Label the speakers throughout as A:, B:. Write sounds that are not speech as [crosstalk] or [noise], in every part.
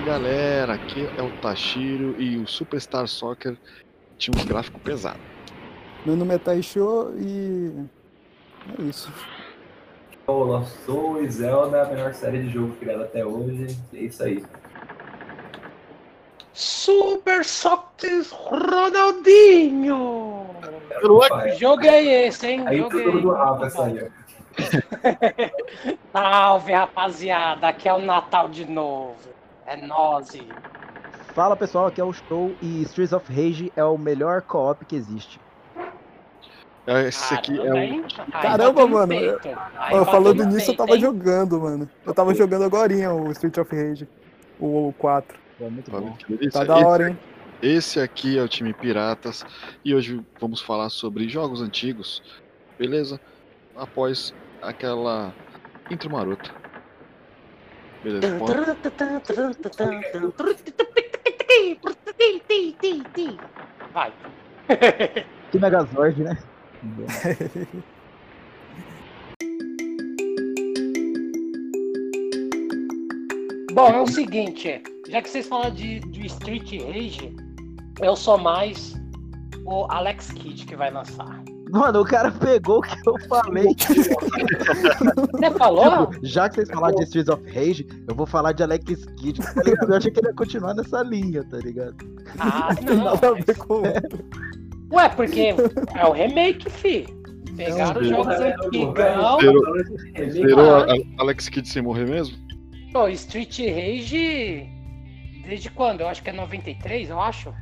A: Fala galera, aqui é o Tashiro e o Superstar Soccer tinha uns gráficos pesados.
B: Meu nome é Taisho e. É isso.
C: O Lost Soul e Zelda, a melhor série de jogo criada até hoje. É isso aí.
D: Super Soccer Ronaldinho!
C: Pai,
D: Jogo é esse, hein?
C: Aí
D: Jogo é
C: tudo do. Rafa essa aí. [laughs]
D: Salve, rapaziada. Aqui é o Natal de novo. É nós.
E: Fala pessoal, aqui é o Show e Streets of Rage é o melhor co-op que existe.
A: Esse aqui é
D: Caramba,
A: o.
D: hein? Aí
B: Caramba, mano, Ó,
D: bateu
B: falando nisso, eu
D: peito,
B: tava
D: hein?
B: jogando, mano. Eu tava jogando agorinha o Street of Rage. O 4.
E: É muito
A: Olha
E: bom.
B: Tá da hora, hein?
A: Esse, esse aqui é o time Piratas e hoje vamos falar sobre jogos antigos, beleza? Após aquela intro marota. Beleza,
D: Vai.
E: Que Megazord, né?
D: Bom, é o seguinte, já que vocês falaram de, de Street Rage, eu sou mais o Alex Kidd que vai lançar.
E: Mano, o cara pegou o que eu falei. [laughs]
D: Você falou?
E: Tipo, já que vocês falaram de Streets of Rage, eu vou falar de Alex Kidd. tá? Eu achei que ele ia continuar nessa linha, tá ligado?
D: Ah,
B: Não
D: não.
B: nada a ver
D: mas-
B: com outro.
D: Ué, porque é o remake, fi. Pegaram os jogos
C: Porra,
D: antigão.
C: velho,
A: Zerou
C: Ah,
A: a- a- Alex Kidd sem morrer mesmo?
D: Pô, Street Rage. Desde quando? Eu acho que é 93, eu acho.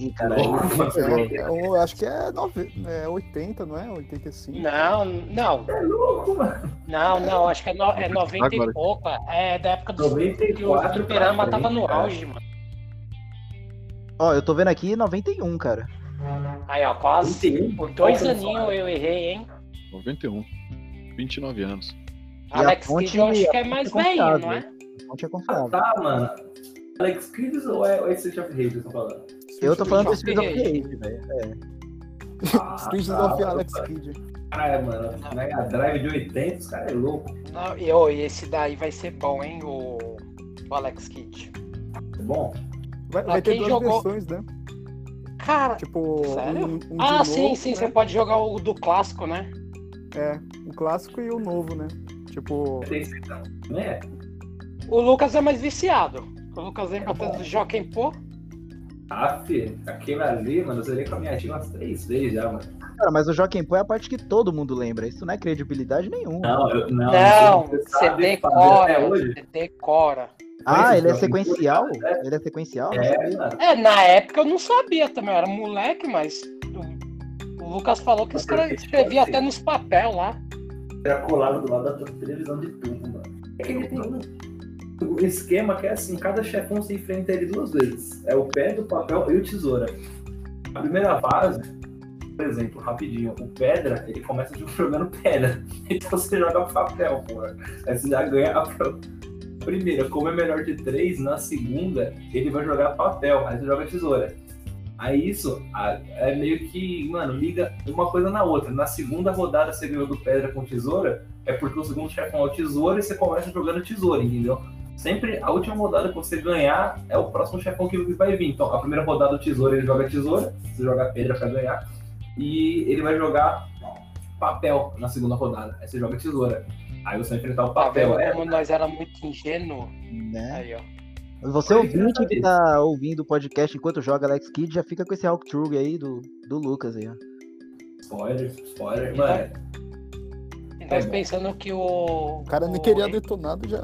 E: Ih, cara,
B: É, é, eu acho que é, nove... é 80, não é? 85.
D: Não, não.
C: É louco, mano.
D: Não, não, acho que é, no, é 90
A: Agora.
D: e pouco. É da época do que o
C: 94
D: Fliperama
C: pra
D: tava no auge, mano.
E: Ó, eu tô vendo aqui 91, cara.
D: Aí, ó, quase.
C: 91?
D: Por dois aninhos eu errei, hein?
A: 91. 29 anos.
E: E a
D: Alex
E: fonte-
D: Kidd eu acho que é
E: a
D: mais
E: fonte é
D: velho, não é?
E: Não tinha
C: Ah,
E: confiável.
C: tá, mano. Alex Kidd ou é, ou é Street of Rage vocês estão falando?
E: Eu tô falando do
D: Street
E: Streets
D: of
E: Rage, velho. É.
C: Ah,
B: Street
C: tá,
B: of
C: mano.
B: Alex Kidd.
C: Caralho, mano. Mega Drive de 80, os caras é louco.
D: Não, e, e esse daí vai ser bom, hein? O, o Alex Kidd.
C: É bom?
B: Vai, vai ter
D: quem
B: duas
D: jogou-
B: versões, né?
D: Cara.
B: Tipo,
D: Sério?
B: um, um
D: Ah, sim,
B: novo,
D: sim,
B: né?
D: você pode jogar o do clássico, né?
B: É, o clássico e o novo, né? Tipo?
C: Né?
D: O Lucas é mais viciado. O Lucas lembra até do Joaquim Pô.
C: Filho, aquele ali, mano, eu zerei com a minha tia umas três vezes já, mano.
E: Cara, mas o Joaquim Pô é a parte que todo mundo lembra. Isso não é credibilidade nenhuma.
C: Não, eu, não.
D: Não,
C: você
D: você decora. Você decora.
E: Ah, ele é sequencial?
C: é.
E: Ele é sequencial?
C: É.
D: É, na época eu não sabia também, eu era moleque, mas o, o Lucas falou que os caras escreviam até nos papel lá.
C: Era colado do lado da televisão de tubo, mano. É que ele tem um esquema que é assim, cada chefão você enfrenta ele duas vezes. É o pedra, o papel e o tesoura. A primeira fase, por exemplo, rapidinho, o pedra, ele começa [laughs] jogando pedra. Então você joga papel, pô. Aí você já ganha a primeira. Como é melhor de três, na segunda, ele vai jogar papel. Aí você joga tesoura. Aí isso é meio que, mano, liga uma coisa na outra. Na segunda rodada você ganhou do pedra com tesoura, é porque o segundo chefão é o tesoura e você começa jogando tesoura, entendeu? Sempre a última rodada que você ganhar é o próximo chefão que vai vir. Então, a primeira rodada o tesoura ele joga tesoura, você joga pedra pra ganhar, e ele vai jogar papel na segunda rodada. Aí você joga tesoura. Aí você vai enfrentar o
D: Tá
C: papel.
D: vendo
C: É,
D: nós era muito ingênuo?
E: Né?
D: Aí, ó.
E: Você ouvinte que tá ouvindo o podcast enquanto joga Alex Kidd, já fica com esse walkthrough aí do, do Lucas aí, ó.
C: spoiler, spoiler. Mano,
D: nós
C: É
D: pensando que o.
B: o cara nem
D: o-
B: queria detonado, já,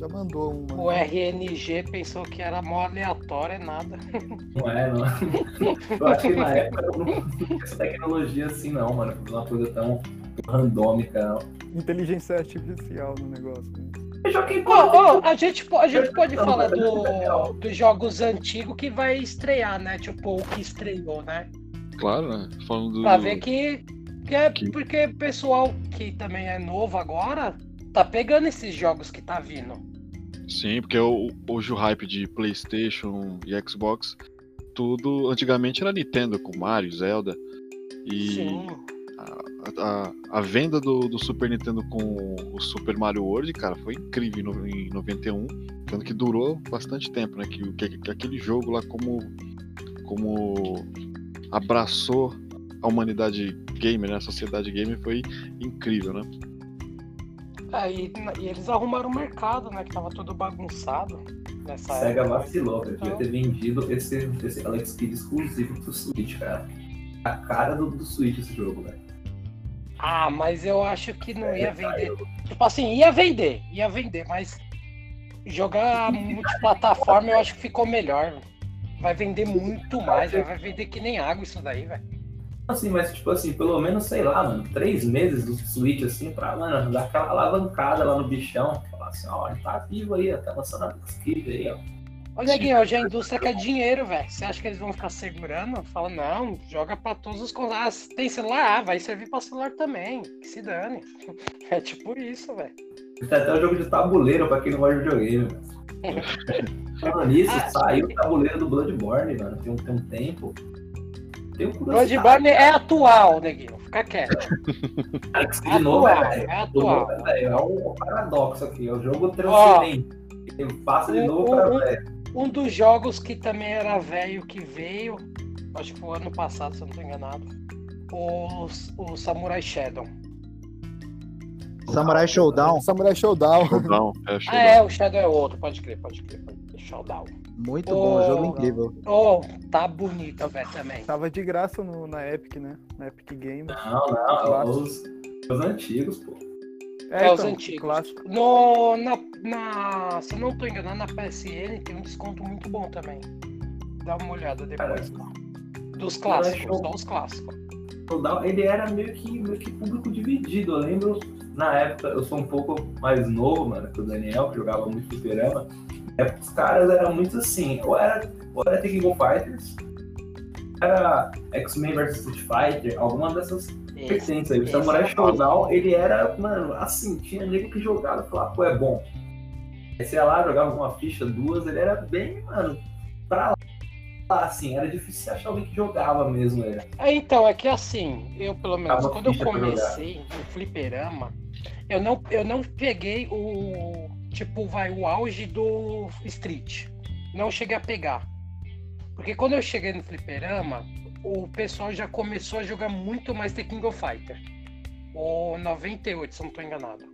B: já mandou um.
D: O RNG pensou que era mó aleatório, é nada. [laughs]
C: não é, não. Eu acho que na época eu não tinha essa tecnologia assim, não, mano. Uma coisa tão randômica, não.
B: Inteligência artificial no negócio. né?
D: Ô, a gente, a gente pode
C: Não,
D: falar do, dos jogos antigos que vai estrear, né? Tipo, o que estreou, né?
A: Claro, né? Falando do.
D: Pra ver que, que é
A: Que-
D: porque o pessoal que também é novo agora tá pegando esses jogos que tá vindo.
A: Sim, porque hoje o hype de PlayStation e Xbox, tudo. Antigamente era Nintendo com Mario, Zelda. E
D: Sim.
A: a- a, a venda do, do Super Nintendo com o Super Mario World, cara, foi incrível em no- em 91. Tanto que durou bastante tempo, né? Que, que, que aquele jogo lá, como, como abraçou a humanidade gamer, né? A sociedade gamer foi incrível, né?
D: É, e, eles arrumaram o mercado, né? Que tava tudo bagunçado nessa
C: Sega
D: época.
C: vacilou, velho. Devia ter vendido esse, esse Alex Kidd exclusivo pro Switch, cara. A cara do, do Switch esse jogo, velho.
D: Ah, mas eu acho que não ia vender. Tipo assim, ia vender, ia vender, mas jogar multiplataforma eu acho que ficou melhor. Vai vender muito mais, vai vender que nem água isso daí, velho.
C: Assim, mas tipo assim, pelo menos, sei lá, mano, três meses do Switch, assim, pra, mano, dar aquela alavancada lá no bichão. Falar assim, ó, ele tá vivo aí, ó, tá lançando Alex Kidd aí, ó.
D: Olha, Gui, hoje a indústria quer dinheiro, velho. Você acha que eles vão ficar segurando? Fala, não, joga pra todos os consoles. Ah, tem celular? Ah, vai servir pra celular também. Que se dane. [laughs] É tipo isso, velho.
C: Tem até o jogo de tabuleiro pra quem não gosta de videogame. [laughs] Falando nisso,
D: Ah,
C: saiu o tabuleiro do Bloodborne, mano, tem um, tem um tempo. Tenho curiosidade.
D: Bloodborne é atual, neguinho. Fica quieto. [laughs]
C: Alex de novo,
D: atual,
C: é,
D: é atual.
C: é, um paradoxo aqui, é o jogo transcendente. Ele passa de
D: o-
C: novo
D: o-
C: pra
D: o-
C: velho.
D: Um dos jogos que também era velho que veio, acho que foi ano passado, se eu não tô enganado, o, o Samurai Shadow.
E: Samurai Showdown,
B: Samurai Showdown.
A: Showdown, é,
D: Ah,
A: showdown.
D: é, o Shadow é outro, pode crer, pode crer. Pode crer. Showdown.
E: Muito bom, jogo
D: Oh.
E: incrível.
D: Oh, tá bonito, velho, também.
B: Tava de graça no- na Epic, né? Na Epic Game.
C: Não, não, é
B: Clássico.
C: os, os antigos, pô.
D: É, os
B: então,
D: antigos.
B: Clássico.
D: No, na, na, se eu não tô enganado, na PSN tem um desconto muito bom também. Dá uma olhada depois. Dos clássicos, só os clássicos.
C: Ele era meio que, meio que público dividido. Eu lembro, na época, eu sou um pouco mais novo, mano, que o Daniel, que jogava muito fliperama. Época, os caras eram muito assim, ou era, ou era Tekken Go Fighters, era X-Men vs Street Fighter, alguma dessas
D: Esse,
C: vertentes aí. O Samurai
D: era bom.
C: Showdown, ele era, mano, assim, tinha nego que jogava e falava, pô, é bom. Aí você ia lá, jogava uma ficha, duas, ele era bem, mano, pra lá, assim, era difícil achar alguém que jogava mesmo, ele.
D: É, então, é que assim, eu pelo menos,
C: Acaba
D: quando eu comecei no fliperama, eu não, eu não peguei o, tipo, vai, o auge do Street. Não cheguei a pegar. Porque quando eu cheguei no fliperama, o pessoal já começou a jogar muito mais The King of Fighter. O 98, se não tô enganado.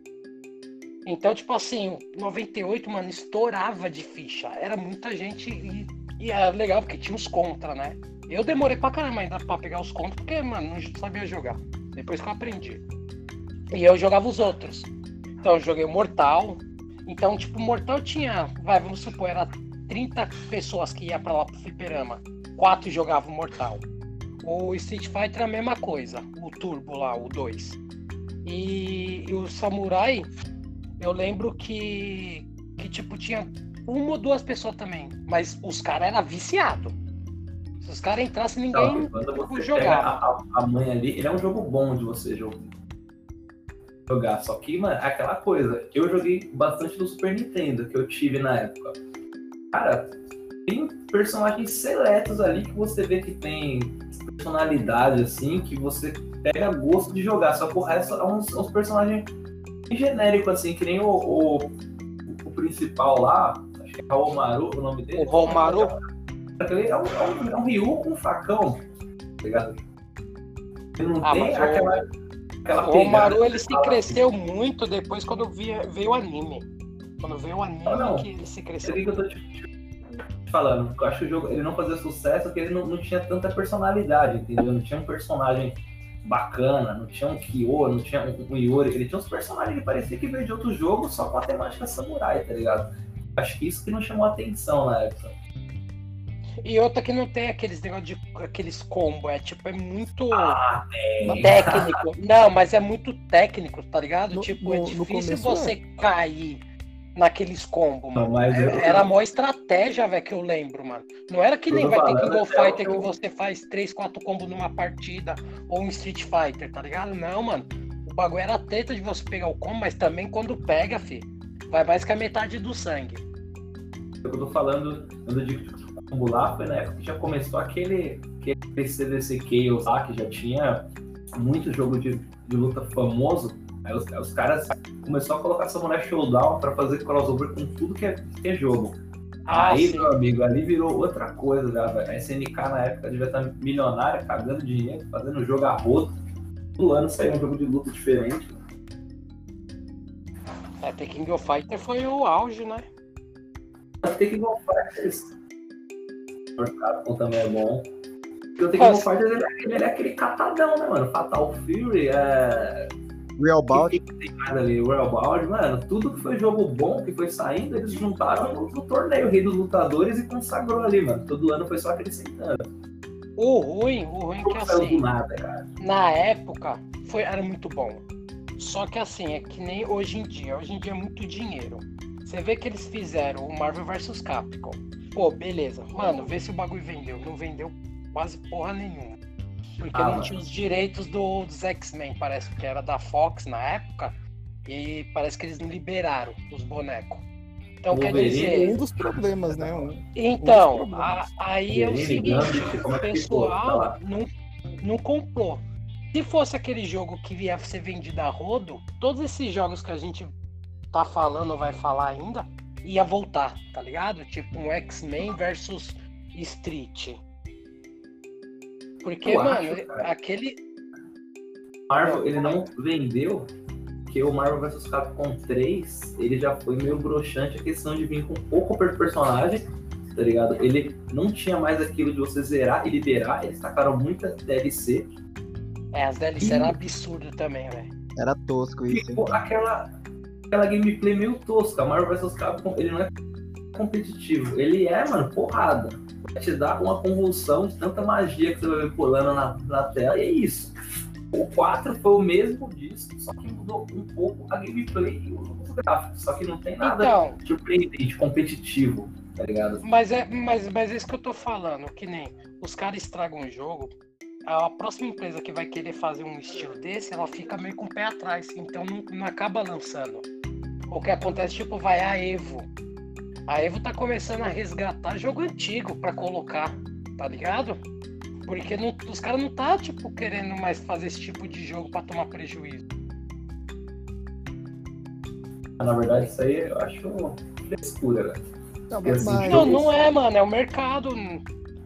D: Então, tipo assim, o 98, mano, estourava de ficha. Era muita gente e, e era legal, porque tinha os contra, né? Eu demorei pra caramba ainda pra pegar os contos, porque, mano, não sabia jogar. Depois que eu aprendi. E eu jogava os outros. Então, eu joguei o Mortal. Então, tipo, o Mortal tinha, vai, vamos supor, era 30 pessoas que ia pra lá pro fliperama. Quatro jogavam Mortal. O Street Fighter é a mesma coisa. O Turbo lá, o 2. E, e o Samurai, eu lembro que, que tipo, tinha uma ou duas pessoas também. Mas os caras eram viciados. Se os caras entrassem, ninguém
C: Então,
D: jogava.
C: a, a mãe ali, ele é um jogo bom de você jogar. Jogar. Só que, mano, é aquela coisa. Eu joguei bastante no Super Nintendo, que eu tive na época. Cara, tem personagens seletos ali que você vê que tem personalidade, assim, que você pega gosto de jogar. Só que o resto é uns, uns personagens bem genéricos, assim, que nem o, o, o principal lá, acho que é Romaru, o nome dele.
D: O Romaru?
C: É um, é um, é um Ryu com um facão, tá ligado? Ele não
D: Ah,
C: tem
D: mas o-
C: aquela,
D: O Romaru ele se cresceu muito depois quando via- veio o anime. Quando veio o anime
C: Não, não.
D: que ele se cresceu.
C: que eu tô te, te falando. Eu acho que o jogo ele não fazia sucesso porque ele não, não tinha tanta personalidade, entendeu? Não tinha um personagem bacana, não tinha um Kyo, não tinha um, um Yori. Ele tinha uns personagens que parecia que veio de outro jogo só com a temática samurai, tá ligado? Acho que isso que não chamou atenção na época.
D: E outra que não tem aqueles negócio de aqueles combo, é tipo, é muito
C: Ah,
D: técnico. Não, mas é muito técnico, tá ligado?
B: No-
D: tipo, é
B: no- no
D: difícil
B: começo,
D: você cair naqueles combos,
C: Não,
D: mano.
C: mas eu-
D: É- Era a maior estratégia, velho, que eu lembro, mano. Não era que
C: Eu
D: nem
C: tô
D: vai ter King of
C: o
D: Fighter
C: que
D: que
C: eu-
D: você faz 3, 4 combos numa partida ou um Street Fighter, tá ligado? Não, mano. O bagulho era treta de você pegar o combo, mas também quando pega, fi, vai mais que a metade do sangue.
C: Eu tô falando, quando eu digo lá, foi na época que já começou aquele, aquele CDC Chaos lá, que já tinha muito jogo de de luta famoso, aí os, os caras começaram a colocar Samurai Showdown pra fazer crossover com tudo que é, que é jogo.
D: Ah,
C: aí,
D: sim.
C: meu amigo, ali virou outra coisa, velho. A SNK na época devia estar milionária, cagando dinheiro, fazendo jogo a rodo. Todo ano saiu um jogo de luta diferente.
D: É, The King of Fighter foi o auge, né?
C: Tem que go Fighters. O Capcom também é bom. Porque o Tekken
D: Nossa.
C: Fighters ele é, ele é aquele catadão, né, mano? Fatal Fury, é.
E: Real
C: tem ali? Royal Bound, mano, tudo que foi jogo bom que foi saindo, eles juntaram no, no torneio Rei dos Lutadores e consagrou ali, mano. Todo ano foi só acrescentando.
D: O ruim, o ruim é que assim,
C: nada,
D: na época foi, era muito bom. Só que assim, é que nem hoje em dia. Hoje em dia é muito dinheiro. Você vê que eles fizeram o Marvel vs Capcom. Pô, beleza. Mano, vê se o bagulho vendeu. Não vendeu quase porra nenhuma. Porque
C: Ah,
D: não tinha os direitos do- dos X-Men, parece que era da Fox na época. E parece que eles não liberaram os bonecos. Então quer
C: Wolverine,
D: dizer.
B: Um dos problemas, né? Um-
D: Então,
B: problemas.
D: a- aí é o seguinte, o
C: é? Tá
D: pessoal
C: lá.
D: não, não comprou. Se fosse aquele jogo que ia ser vendido a rodo, todos esses jogos que a gente tá falando ou vai falar ainda, ia voltar, tá ligado? Tipo um X-Men versus Street. Porque,
C: Eu
D: mano,
C: acho,
D: aquele.
C: Marvel, ele não vendeu, porque o Marvel vs Capcom 3, ele já foi meio broxante a questão de vir com pouco per personagem, tá ligado? Ele não tinha mais aquilo de você zerar e liberar, eles tacaram muita DLC.
D: É, as DLC eram absurdo também, velho.
E: Era tosco isso.
C: Ficou aquela, aquela gameplay meio tosca. Marvel vs Capcom, ele não é competitivo, ele é, mano, porrada. Vai te dar uma convulsão de tanta magia que você vai ver pulando na, na tela, e é isso. O 4 foi o mesmo disso, só que mudou um pouco a gameplay e os gráficos. Só que não tem nada
D: Então,
C: surpreendente, competitivo, tá ligado?
D: Mas é, mas, mas é isso que eu tô falando, que nem os caras estragam o jogo, a próxima empresa que vai querer fazer um estilo desse, ela fica meio com o pé atrás, então não, não acaba lançando. O que acontece, tipo, vai a Evo. A Evo tá começando a resgatar jogo antigo pra colocar, tá ligado? Porque não- os caras não tá, tipo, querendo mais fazer esse tipo de jogo pra tomar prejuízo.
C: Na verdade, isso aí eu acho frescura, velho.
B: Não,
C: Porque,
B: mas,
D: Não, não é, mano, é o mercado.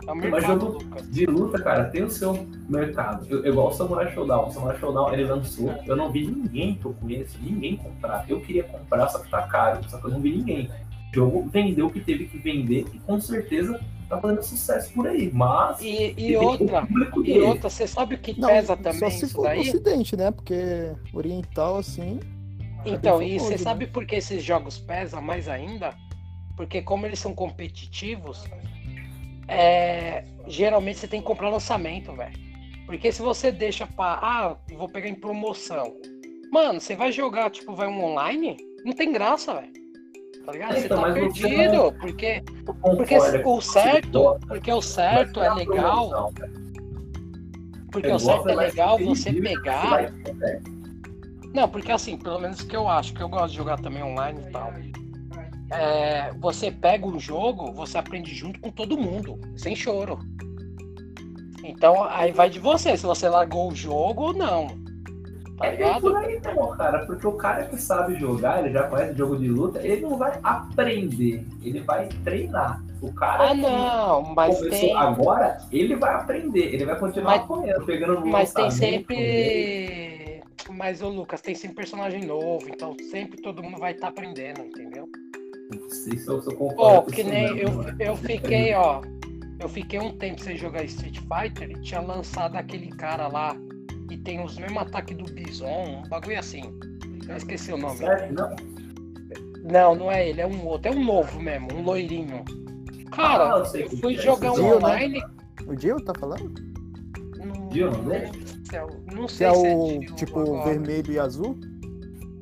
D: É o mercado,
C: jogo-. De luta, cara, tem o seu mercado. Eu- igual o Samurai Showdown. O Samurai Showdown ele lançou. Eu não vi ninguém que eu conheço, ninguém comprar. Eu queria comprar, só que tá caro. Só que eu não vi ninguém. O jogo vendeu o que teve que vender e com certeza tá fazendo sucesso por aí. Mas.
D: E, e outra, e
C: dele.
D: outra, você sabe o que
B: não,
D: pesa
B: só
D: também
B: se
D: isso
B: for
D: daí?
B: ocidente, né? Porque oriental, assim...
D: Então, e você
B: né?
D: sabe por que esses jogos pesam mais ainda? Porque como eles são competitivos, é, geralmente você tem que comprar lançamento, velho. Porque se você deixa pra. Ah, vou pegar em promoção. Mano, você vai jogar, tipo, vai um online? Não tem graça, velho. Tá ligado? Você
C: Então,
D: tá perdido.
C: não-
D: Porque, porque o certo,
C: gosta,
D: porque o certo é legal. Porque o certo é legal você pegar.
C: é,
D: Não, porque assim, pelo menos que eu acho, que eu gosto de jogar também online e tal. É, você pega um jogo, você aprende junto com todo mundo, sem choro. Então aí vai de você, se você largou o jogo ou não. Tá
C: É bem
D: ligado?
C: por aí não, cara, porque o cara que sabe jogar, ele já conhece jogo de luta, ele não vai aprender, ele vai treinar. O cara
D: Ah
C: que
D: não, mas
C: começou
D: tem.
C: agora, ele vai aprender, ele vai continuar
D: Mas-
C: apanhando, pegando
D: Mas tem
C: dele.
D: sempre. Mas, ô Lucas, tem sempre personagem novo, então sempre todo mundo vai estar aprendendo, entendeu?
C: Isso eu, eu concordo
D: Pô,
C: com
D: que nem
C: mesmo,
D: eu, eu fiquei, ó. Eu fiquei um tempo sem jogar Street Fighter e tinha lançado aquele cara lá que tem os mesmos ataques do Bison, um bagulho assim. Eu esqueci o nome.
C: Certo? Não,
D: Não, não é ele, é um outro, é um novo mesmo, um loirinho. Cara,
C: Ah, eu sei
D: eu fui
C: é,
D: jogar um
B: né?
D: online.
B: O Dio tá falando?
D: Não,
C: Dio, dele?
D: não
B: Que
D: sei
B: é
D: se é
B: o tipo
D: agora.
B: vermelho e azul?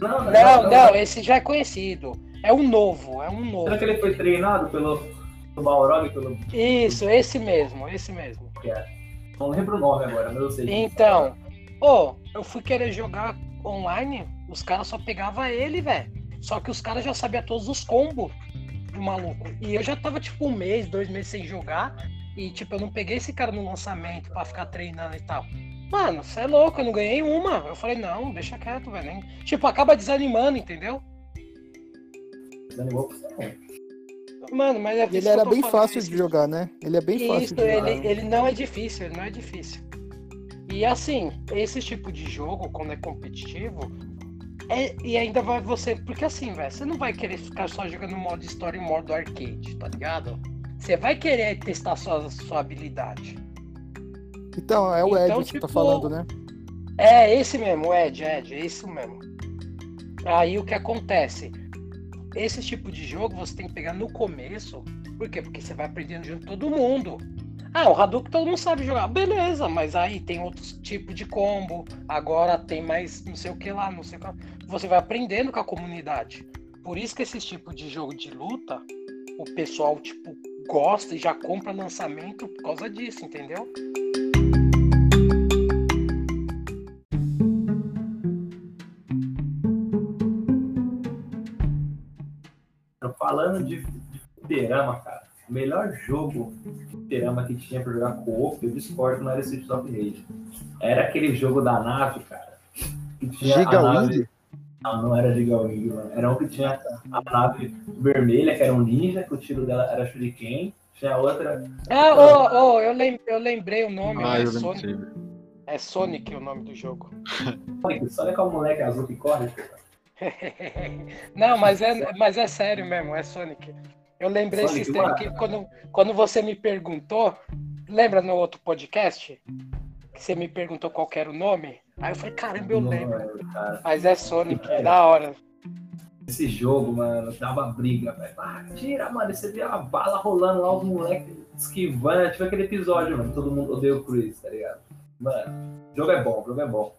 C: não, não,
D: Não, não, esse já é conhecido. É um novo, é um novo.
C: Será que ele foi treinado pelo, pelo Balrog pelo.
D: Isso, esse mesmo, esse mesmo.
C: Não lembro o nome agora, mas eu sei.
D: Então, pô, eu fui querer jogar online, os caras só pegavam ele, velho. Só que os caras já sabiam todos os combos do maluco. E eu já tava tipo um mês, dois meses sem jogar. E tipo, eu não peguei esse cara no lançamento pra ficar treinando e tal. Mano, você é louco, eu não ganhei uma. Eu falei, não, deixa quieto, velho. Tipo, acaba desanimando, entendeu?
C: Não.
D: Mano, mas é isso
B: ele era bem fácil
D: esse-
B: de jogar, né? Ele é bem fácil
D: Isso,
B: de jogar.
D: ele, ele não é difícil, ele não é difícil. E assim, esse tipo de jogo, quando é competitivo, é, e ainda vai você. Porque assim, velho, você não vai querer ficar só jogando modo história e modo arcade, tá ligado? Você vai querer testar sua, sua habilidade.
B: Então, é o Ed
D: Então,
B: que você tá
D: tipo,
B: falando, né?
D: É esse mesmo, Ed, Ed, é isso mesmo. Aí o que acontece? Esse tipo de jogo você tem que pegar no começo. Por quê? Porque você vai aprendendo junto todo mundo. Ah, o Hadouken todo mundo sabe jogar. Beleza, mas aí tem outros tipos de combo. Agora tem mais não sei o que lá, não sei o que lá. Você vai aprendendo com a comunidade. Por isso que esse tipo de jogo de luta, o pessoal, tipo, gosta e já compra lançamento por causa disso, entendeu?
C: Falando de, fliperama, cara, o melhor jogo de fliperama que tinha pra jogar co-op, eu discordo, não era Street of Rage. Era aquele jogo da nave, cara. Que tinha
E: Giga
C: a nave...
E: Wing?
C: Não, não era Giga Wing, mano. Era um que tinha a nave vermelha, que era um ninja, que o tiro dela era Shuriken. Tinha outra.
D: Ah, ô, ô, eu, lem- eu lembrei o nome,
A: Ah,
D: é,
A: eu
D: Sonic, é Sonic o nome do jogo. [laughs]
C: Sonic, Sonic é o moleque azul que corre. cara. [laughs]
D: Não, mas é, mas é sério mesmo, é Sonic. Eu lembrei
C: Sonic,
D: esses tempos
C: mano.
D: que quando, quando você me perguntou, lembra no outro podcast? Que você me perguntou qual era o nome? Aí eu falei, caramba, eu lembro.
C: cara.
D: Mas é Sonic, da hora.
C: Esse jogo, mano, dava briga, velho. Ah, tira, mano. Você via a bala rolando lá, os moleques esquivando. Tipo aquele episódio, mano. Todo mundo odeia o Chris, tá ligado? Mano, o jogo é bom, o jogo é bom.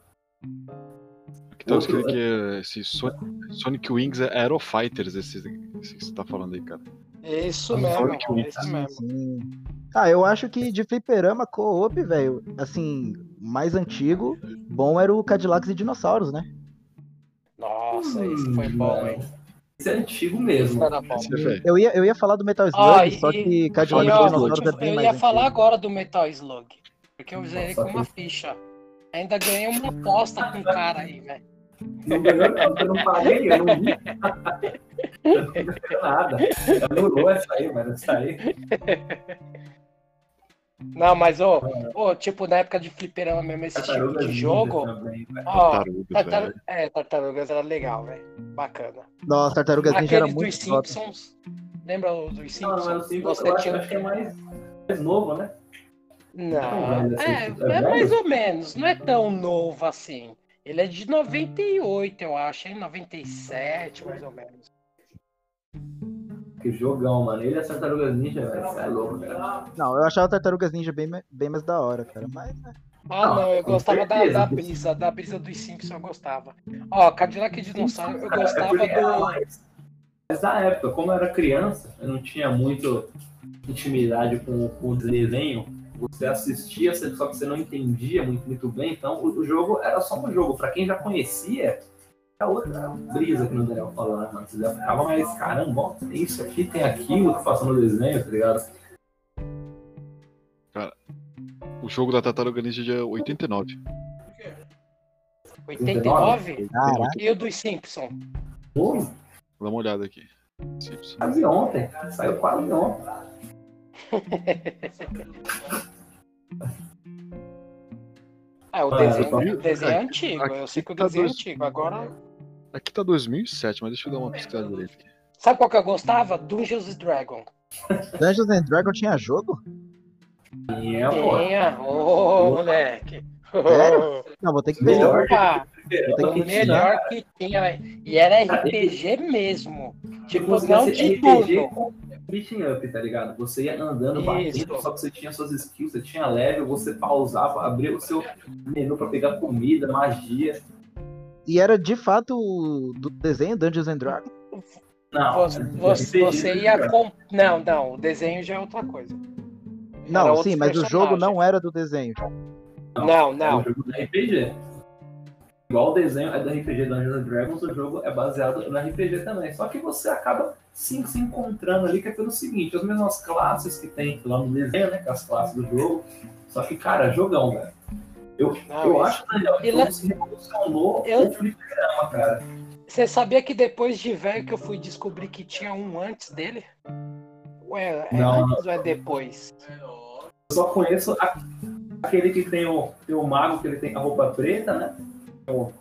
A: Aqui tá escrito que esse Sonic, Sonic Wings é Aero Fighters, esse, esse que você tá falando aí, cara.
D: Isso
A: Sonic
D: mesmo,
A: Wings.
D: isso mesmo.
E: Ah, eu acho que de fliperama co-op, velho, assim, mais antigo, bom era o Cadillacs e Dinossauros, né?
D: Nossa, esse foi bom, hein?
C: Esse é antigo mesmo.
D: era bom.
A: Esse é.
E: Eu ia, eu ia falar do Metal Slug,
D: e-
E: só que
D: E,
E: Cadillacs
D: ó,
E: e Dinossauros
D: tipo,
E: é bem
D: eu
E: mais
D: ia falar
E: antigo.
D: agora do Metal Slug. Porque eu zerei
C: Nossa,
D: com uma ficha. Ainda ganhei uma aposta com o cara aí, velho.
C: Não ganhou, não, eu não paguei, eu não vi. eu não ganhei nada. Anulou essa aí, mano. Essa aí.
D: Não, mas, ô, ô, tipo, na época de fliperama mesmo, esse tipo de jogo.
C: também, velho.
D: Ó,
A: Tartarugas,
D: tartar...
A: velho.
D: é, Tartarugas era legal, velho. Bacana.
E: Nossa, Tartarugas era
D: Aqueles dos
E: muito top.
D: Simpsons. Lembra o dos
C: Não,
D: Simpsons?
C: mas assim,
D: Você
C: eu acho,
D: tinha...
C: acho que é mais, mais novo, né?
D: Não,
C: Não,
D: é,
C: mas é
D: é mais ou menos. Não é tão novo assim. Ele é de 98, eu acho, hein? 97, mais ou menos.
C: Que jogão, mano. Ele é Tartarugas Ninja, velho. É louco, cara.
E: Não, eu achava Tartarugas Ninja bem, bem mais da hora, cara. Mas, né?
D: Ah,
C: Não,
D: não, eu
C: com
D: gostava da, da brisa, da brisa dos Simpsons eu gostava. Ó, Cadillac Dinossauro, eu
C: é
D: gostava do.
C: Mas na época, como eu era criança, eu não tinha muito intimidade com, com o desenho. Você assistia, só que você não entendia muito, muito bem. Então, o, o jogo era só um jogo. Pra quem já conhecia, é outra brisa que no Daniel falou, né, mano? Você já ficava mais, caramba, ó, tem isso aqui, tem aquilo que passou no desenho, tá ligado?
A: O jogo da Tartaruga Ninja de 89.
D: 89?
E: Caraca.
D: E o dos Simpsons?
C: Pô,
A: Dá uma olhada aqui. Simpsons.
C: quase ontem. Saiu quase ontem. [laughs]
D: É, o desenho,
C: tá.
D: o desenho é
A: Aqui-
D: antigo, eu sei que o
A: aqui tá
D: desenho é
A: dois-
D: antigo. Agora.
A: Aqui tá 2007, mas deixa eu dar uma pesquisada direito aqui.
D: Sabe qual que eu gostava? Dungeons and Dragons.
E: Dungeons and Dragons tinha jogo?
C: É, pô.
D: Tinha, ô moleque.
E: Sério? Não, vou ter que ver.
D: Opa,
E: Tem
D: o
E: que
D: melhor que tinha, velho. E era RPG mesmo. Tipo, não de
C: RPG
D: turno.
C: com beating up, tá ligado? Você ia andando,
D: Isso.
C: batendo, só que você tinha suas skills, você tinha level, você pausava, abria o seu menu pra pegar comida, magia.
E: E era de fato do desenho Dungeons and Dragons?
C: Não,
D: Você, você, você ia com. Não, não, o desenho já é outra coisa.
E: Não, sim, mas o jogo não era do desenho.
D: Não,
C: É
D: não.
C: um jogo do RPG. Igual o desenho é do RPG Dungeons and Dragons, o jogo é baseado no RPG também. Só que você acaba sim se encontrando ali, que é pelo seguinte, as mesmas classes que tem lá no desenho, né? Que é as classes do jogo. Só que, cara, jogão, velho. Eu,
D: Não,
C: eu acho, Daniel, que
D: E lá-
C: se revolucionou
D: Eu-
C: o fliperama, cara.
D: Você sabia que depois de velho que eu fui descobrir que tinha um antes dele? Ué, é
C: Não,
D: antes ou é depois?
C: Eu só conheço a- aquele que tem o, tem o mago, que ele tem a roupa preta, né? O,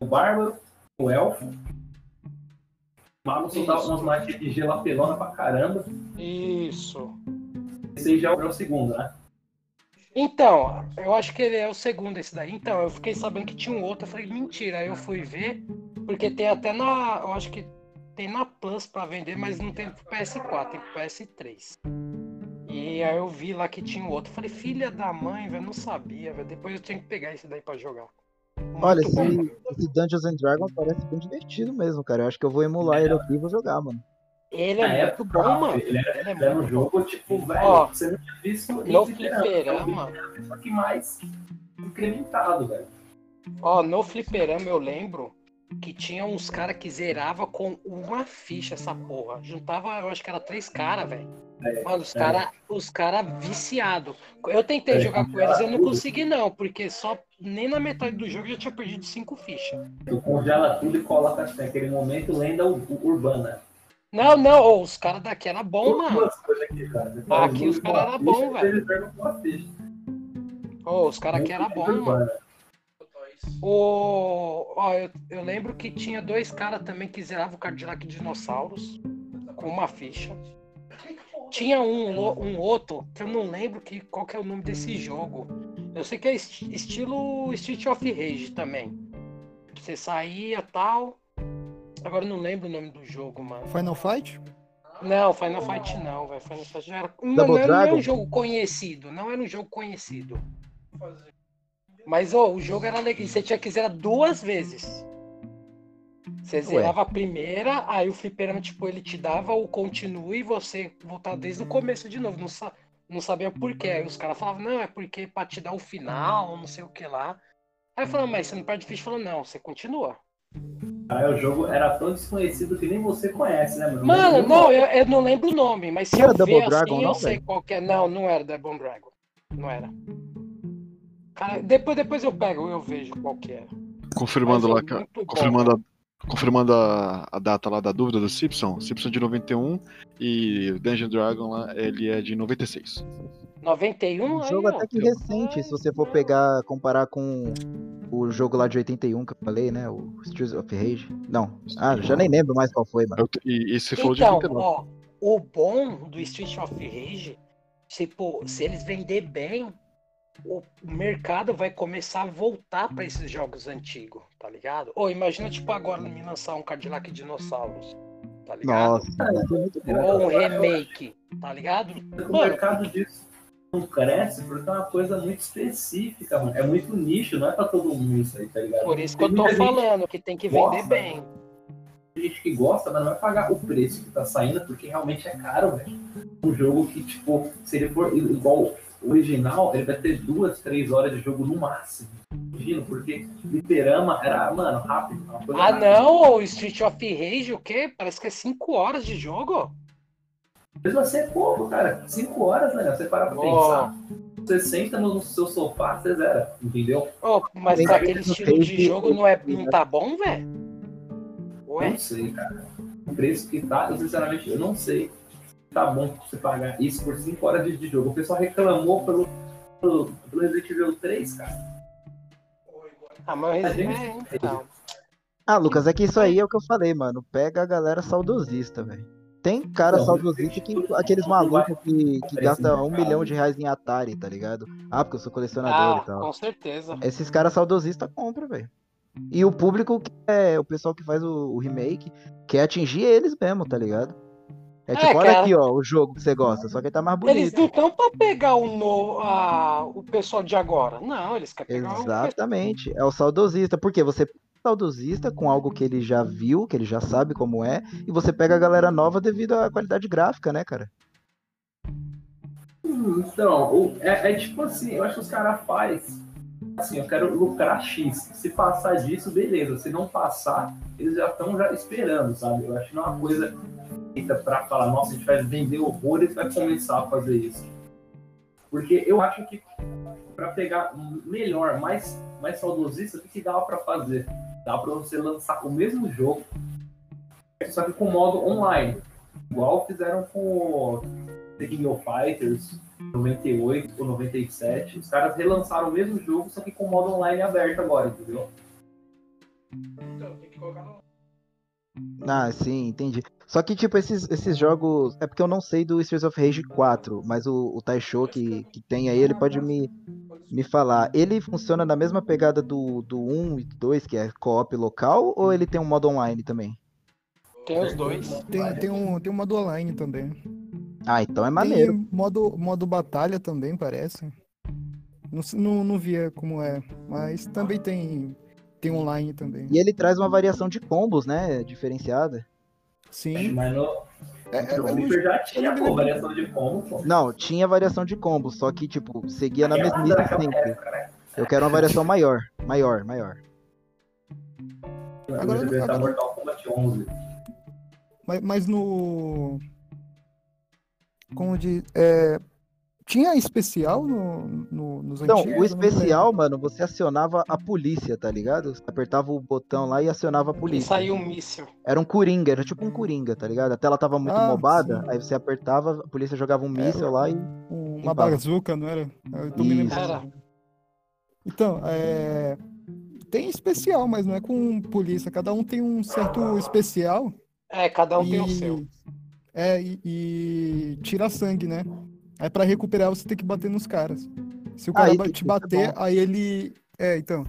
C: o bárbaro, o elfo. O mago soltava umas latinhas de gelo apelona pra caramba.
D: Isso.
C: Esse aí já é o segundo, né?
D: Então, eu acho que ele é o segundo esse daí. Então, eu fiquei sabendo que tinha um outro. Eu falei, mentira. Aí eu fui ver, porque tem até na. Eu acho que tem na Plus pra vender, mas não tem pro PS4, tem pro PS3. E aí eu vi lá que tinha um outro. Eu falei, filha da mãe, velho, não sabia, velho. Depois eu tinha que pegar esse daí pra jogar. Muito
E: Olha,
D: bom,
E: esse,
D: mano.
E: esse Dungeons and Dragons parece bem divertido mesmo, cara. Eu acho que eu vou emular ele aqui e vou jogar, mano.
D: Ele
C: Na
D: é muito
C: época,
D: bom, mano.
C: Ele era,
D: Ele é
C: ele era um
D: muito
C: jogo, tipo, velho,
D: Ó,
C: você não tinha visto
D: No
C: fliperama.
D: fliperama,
C: Só que mais incrementado, velho.
D: ó, no fliperama eu lembro que tinha uns caras que zerava com uma ficha essa porra. Juntava, eu acho que era três caras, velho.
C: É,
D: Mano, os
C: é.
D: caras os cara viciado. Eu tentei
C: É,
D: jogar com eles, eu não
C: tudo.
D: consegui não, porque só nem na metade do jogo eu já tinha perdido cinco fichas.
C: Tu congela tudo e coloca assim, aquele momento lenda urbana.
D: Não, não, ô, os caras daqui era bom, mano.
C: Aqui, cara.
D: Aqui os
C: luz
D: cara
C: com a
D: era
C: ficha,
D: bom, velho. os caras aqui era bom, mano. O, ó, eu, eu lembro que tinha dois caras também que zeravam o Cadillac Dinossauros com uma ficha. Tinha um, um outro que eu não lembro que, qual que é o nome desse jogo. Eu sei que é esti- estilo Street of Rage também. Você saía tal. Agora eu não lembro o nome do jogo, mano.
B: Final Fight?
D: Não, Final Fight não, velho. Final Fight já era. Não, não, era- não era um jogo conhecido. Não era um jogo conhecido. Mas ó, o jogo era legal. E você tinha que zerar duas vezes. Você zerava a primeira, aí o fliperama, tipo, ele te dava o continue e você voltava desde o começo de novo. Não, sa não sabia por quê. Aí os caras falavam, não, é porque pra te dar o final, não sei o que lá. Aí eu falava, mas você não perde ficha? Falou, não, você continua.
C: Aí o jogo era tão desconhecido que nem você conhece, né, mano?
D: Mano, não, eu, eu não lembro o nome, mas se
E: Não era
D: eu
E: Double
D: ver
E: Dragon,
D: assim,
E: não,
D: eu sei
E: velho?
D: qual que é. Não, não era Double Dragon. Não era. Cara, depois, depois eu pego, eu vejo qual que era.
A: Confirmando
D: Mas
A: lá,
D: é bom,
A: confirmando, a, confirmando a, a data lá da dúvida do Simpson. Simpson de 91 e o Dungeon Dragon lá, ele é de 96.
D: 91?
E: Um
D: aí,
E: jogo
D: ó.
E: até que recente, se você for pegar, comparar com o jogo lá de 81 que eu falei, né? O Streets of Rage. Não. Ah, já nem lembro mais qual foi, mano.
A: Eu E, e se for de
D: Então,
A: 39.
D: ó, o bom do Street of Rage, tipo, se eles vender bem, o mercado vai começar a voltar pra esses jogos antigos, tá ligado? Ou imagina, tipo, agora me lançar um Cadillac Dinossauros, tá ligado?
E: Nossa.
D: Ou um remake, tá ligado?
C: O
D: Mano,
C: mercado disso não cresce porque é uma coisa muito específica, mano. É muito nicho, não é pra todo mundo isso aí, tá ligado?
D: por isso que eu tô falando que tem que vender
C: gosta,
D: bem.
C: Tem gente que gosta, mas não vai pagar o preço que tá saindo, porque realmente é caro, velho. Um jogo que, tipo, se ele for igual original, ele vai ter duas, três horas de jogo no máximo. Imagina, porque Liberama era, mano, rápido.
D: Ah,
C: rápida.
D: não, o Street of Rage, o quê? Parece que é 5 horas de jogo.
C: Mesmo assim é pouco, cara. Cinco horas, né? Você para pra
D: Ó.
C: pensar. Você senta no seu sofá, você zera, entendeu?
D: Ô, mas pra aquele estilo de jogo não, é, não tá bom, velho? Ué?
C: Não sei, cara. O preço que tá, eu, sinceramente, eu não sei se tá bom você pagar isso por 5 horas de, de jogo. O pessoal reclamou pelo, pelo, pelo Resident Evil 3, cara.
D: Ah, mas
C: A
D: é, então.
E: Ah, Lucas, é que isso aí é o que eu falei, mano. Pega a galera saudosista, velho. Tem cara
C: Não,
E: saudosista que aqueles malucos que, que
C: do
E: um
C: mercado.
E: milhão de reais em Atari, tá ligado? Ah, porque eu sou colecionador
D: Ah,
E: e tal.
D: com certeza.
E: Esses caras saudosistas compram, velho. E o público, que é o pessoal que faz o, o remake, quer atingir eles mesmo, tá ligado? É
D: É,
E: tipo, olha
D: cara.
E: aqui, ó, o jogo que você gosta, só que tá mais
D: Eles
E: bonito.
D: não estão pra pegar o, no, a, o pessoal de agora. Não, eles querem pegar o
E: Exatamente. É o saudosista. Porque você pega o saudosista com algo que ele já viu, que ele já sabe como é, e você pega a galera nova devido à qualidade gráfica, né, cara?
C: Então, o- é, é tipo assim, eu acho que os caras fazem assim, eu quero lucrar X. Se passar disso, beleza. Se não passar, eles já estão já esperando, sabe? Eu acho que não é uma coisa feita pra falar, nossa, a gente vai vender horrores e vai começar a fazer isso. Porque eu acho que pra pegar melhor, mais, mais saudosista, o que, dava pra fazer? Dava pra você lançar o mesmo jogo, só que com modo online. Igual fizeram com The King of Fighters 98 ou 97. Os caras relançaram o mesmo jogo, só que com modo online aberto agora, entendeu?
D: Então, tem que colocar no.
E: Ah, sim, entendi. Só que, tipo, esses, esses jogos. É porque eu não sei do Streets of Rage 4, mas o, o Taisho que, que tem aí, ele pode me, me falar. Ele funciona na mesma pegada do, do 1 e do 2, que é co-op local, ou ele tem um modo online também?
D: Tem os dois.
B: Tem, tem, um, tem um modo online também.
E: Ah, então é maneiro.
B: Tem modo, modo batalha também, parece. Não, não, não via como é, mas também tem, tem online também.
E: E ele traz uma variação de combos, né? Diferenciada.
B: Sim.
C: Mas no,
B: É, é, não-
C: Flipper já tinha,
B: eu não
C: pô, variação de combo, pô.
E: Não, tinha variação de combos, só que, tipo, seguia na mesmice sempre.
C: época, né?
E: Eu quero uma variação maior, maior, maior.
B: Agora-
C: Agora,
B: agora-
C: Mortal Kombat 11.
B: Mas, mas no. Como de. É, tinha especial no, no, nos
E: Então,
B: antigos?
E: o
B: não me
E: especial, mano, você acionava a polícia, tá ligado? Você apertava o botão lá e acionava a
D: E
E: polícia.
D: saiu um míssil.
E: Era um coringa, era tipo um coringa, tá ligado? A tela tava muito
B: Ah,
E: mobada,
B: sim.
E: aí você apertava, a polícia jogava um míssil lá e.
B: Uma
E: Limpava.
B: bazuca, não era? Eu tô me lembrando.
D: Era.
B: Então, é, tem especial, mas não é com polícia. Cada um tem um certo especial.
D: É, cada um tem o
B: e,
D: seu.
B: É, e, e tira sangue, né? Aí pra recuperar você tem que bater nos caras. Se o
E: Ah,
B: cara
E: isso-
B: ba- te
E: é
B: bater, aí ele. É, então.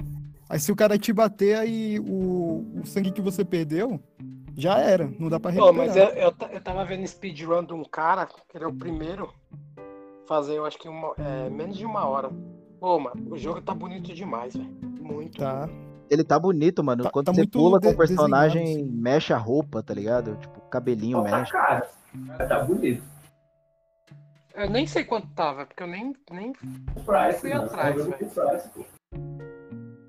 B: Aí se o cara te bater, aí o, o sangue que você perdeu já era. Não dá pra
D: Pô,
B: recuperar.
D: mas eu, eu, eu tava vendo speedrun de um cara, que ele é o primeiro, fazer, eu acho que uma, é, menos de uma hora. Pô, mano, o jogo tá bonito demais, velho. Muito.
B: Tá.
E: Ele tá bonito, mano.
B: Tá-
E: Quando
B: tá
E: você
B: muito
E: pula com o personagem,
B: desenhado,
E: mexe a roupa, tá ligado? Tipo, cabelinho
C: Ó, tá
E: mexe.
C: cara. Tá bonito.
D: Eu nem sei quanto tava, porque eu nem. nem...
C: O Price,
D: Fui
C: mano.
D: atrás.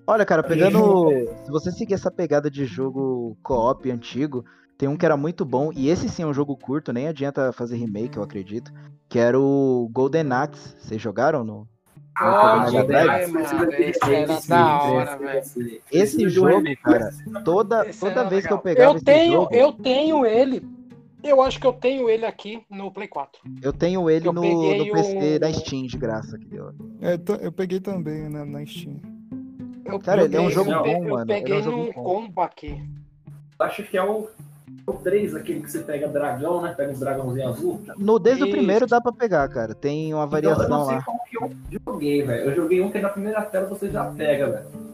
E: Olha, cara, pegando. Se você seguir essa pegada de jogo co-op antigo, tem um que era muito bom, e esse sim é um jogo curto, nem adianta fazer remake, eu acredito. Que era o Golden Axe. Vocês jogaram no.
D: Mano. Esse era da hora, velho.
E: Esse jogo, cara, toda, toda vez que eu pegava
D: Eu
E: esse
D: tenho,
E: jogo,
D: eu tenho ele. Eu acho que eu tenho ele aqui no Play 4.
E: eu tenho ele
D: eu
E: no,
D: peguei
E: no PC
D: o-
E: da Steam de graça que deu.
B: É, eu peguei também na, na Steam.
D: Eu
E: Cara, ele é um
D: peguei-
E: jogo
D: eu pe-
E: bom,
D: eu
E: mano. Ele é um
D: peguei
E: jogo
D: num
E: bom.
D: combo aqui.
C: Acho que é o, o 3, aquele que você pega dragão, né? Pega uns dragãozinhos azul.
E: No, desde o
D: Isso.
E: primeiro dá pra pegar, cara. Tem uma
C: Então, eu
E: variação
C: não sei
E: lá.
C: qual que eu joguei, velho. Eu joguei um que na primeira tela você já pega, velho.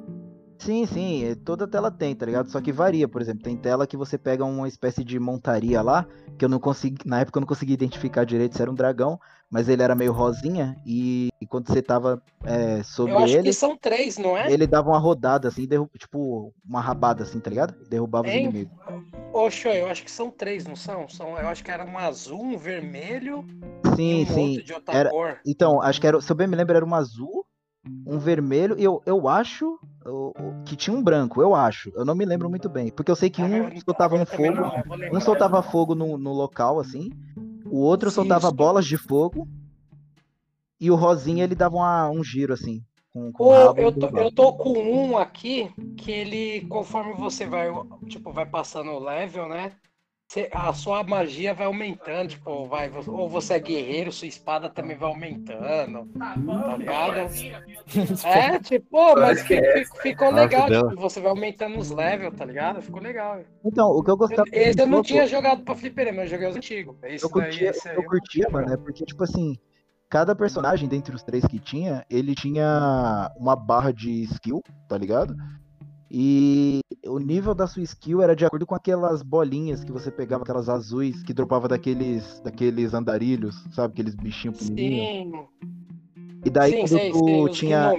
E: Sim, sim, é- toda tela tem, tá ligado? Só que varia, por exemplo, tem tela que você pega uma espécie de montaria lá, que eu não consegui, na época eu não consegui identificar direito se era um dragão, mas ele era meio rosinha e, e quando você tava é, sobre
D: Eu acho
E: ele,
D: que são três, não é?
E: ele dava uma rodada assim, derru- tipo uma rabada assim, tá ligado? Derrubava os
D: Hein?
E: inimigos.
D: Ô, Show, eu acho que são três, não são? são? Eu acho que era um azul, um vermelho
E: Sim,
D: um
E: sim.
D: outro de outra
E: era-
D: cor.
E: Então, acho que era, se eu bem me lembro, era um azul, um vermelho, e eu, eu acho o- o- que tinha um branco, eu acho. Eu não me lembro muito bem. Porque eu sei que um soltava um fogo, um soltava fogo no, no local, assim, o outro
D: Sim,
E: soltava
D: sim.
E: bolas de fogo, e o rosinha ele dava uma- um giro, assim, com, com o
D: Ô,
E: rabo. e
D: eu, tô, eu tô com um aqui que ele, conforme você vai, tipo, vai passando o level, né? Cê- a sua magia vai aumentando, tipo, vai, ou você é guerreiro, sua espada também vai aumentando, tá ligado? [laughs] É, tipo, pô, mas
C: Parece que
D: fi-
C: é
D: fi- ficou
A: Nossa,
D: legal, tipo, você vai aumentando os levels, tá ligado? Ficou legal.
E: Então, o que eu gostava
D: Esse
E: desse
D: eu não tinha jogado pra fliperama, eu joguei os antigos. Esse
E: eu
D: daí,
E: curtia,
D: esse aí
E: eu curtia, mano, é porque, tipo assim, cada personagem dentre os três que tinha, ele tinha uma barra de skill, tá ligado? E o nível da sua skill era de acordo com aquelas bolinhas que você pegava, aquelas azuis que dropava daqueles, daqueles andarilhos, sabe? Aqueles bichinhos pequenininhos.
D: Sim,
E: E daí
D: sim,
E: quando
D: sei,
E: tu
D: sei,
E: tinha.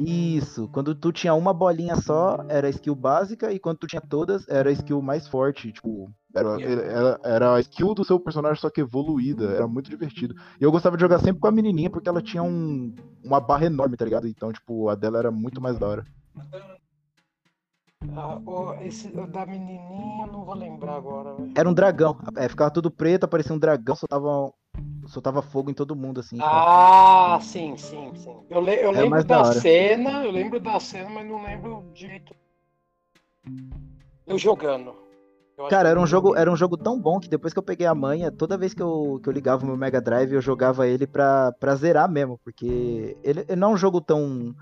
E: Isso, quando tu tinha uma bolinha só, era a skill básica, e quando tu tinha todas, era a skill mais forte, tipo, era, era, era a skill do seu personagem, só que evoluída, era muito divertido. E eu gostava de jogar sempre com a menininha, porque ela tinha um, uma barra enorme, tá ligado? Então, tipo, a dela era muito mais da hora.
D: Ah, o- esse da menininha, eu não vou lembrar agora, velho.
E: Era um dragão, é, ficava tudo preto, aparecia um dragão, soltava soltava fogo em todo mundo, assim.
D: Ah, sim, sim, sim. Eu, le- eu
E: É
D: lembro
E: da
D: da cena, eu lembro da cena, mas não lembro direito. Eu jogando. Eu
E: Cara, era um jogo, era um jogo tão bom que depois que eu peguei a manha, toda vez que eu, que eu ligava o meu Mega Drive, eu jogava ele pra, pra zerar mesmo, porque ele, ele não é um jogo tão,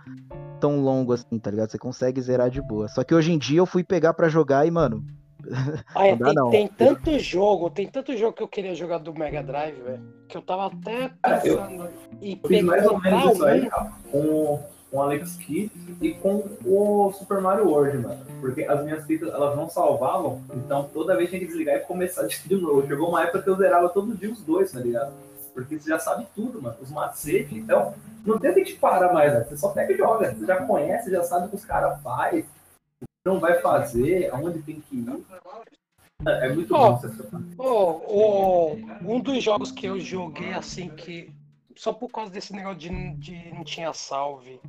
E: tão longo assim, tá ligado? Você consegue zerar de boa. Só que hoje em dia eu fui pegar pra jogar e, mano, [laughs]
D: Ah, é,
E: não dá,
D: tem,
E: não.
D: tem tanto jogo, tem tanto jogo que eu queria jogar do Mega Drive, velho, que eu tava até
C: Ah, eu-
D: pensando
C: Eu fiz mais ou menos isso aí,
D: um.
C: cara, com, com o Alex Kidd e com o Super Mario World, mano. Porque as minhas fitas, elas não salvavam, então toda vez tinha que desligar e começar [laughs] de novo. Chegou uma época que eu zerava todo dia os dois, tá ligado? Porque você já sabe tudo, mano. Os macetes, então não tem que te parar mais, né? Você só pega e joga. Você já conhece, já sabe o que os caras fazem, o que não vai fazer, aonde tem que ir. É muito
D: Ó,
C: bom você
D: Ô, ô, um dos jogos que eu joguei assim que. Só por causa desse negócio de, de não tinha salve.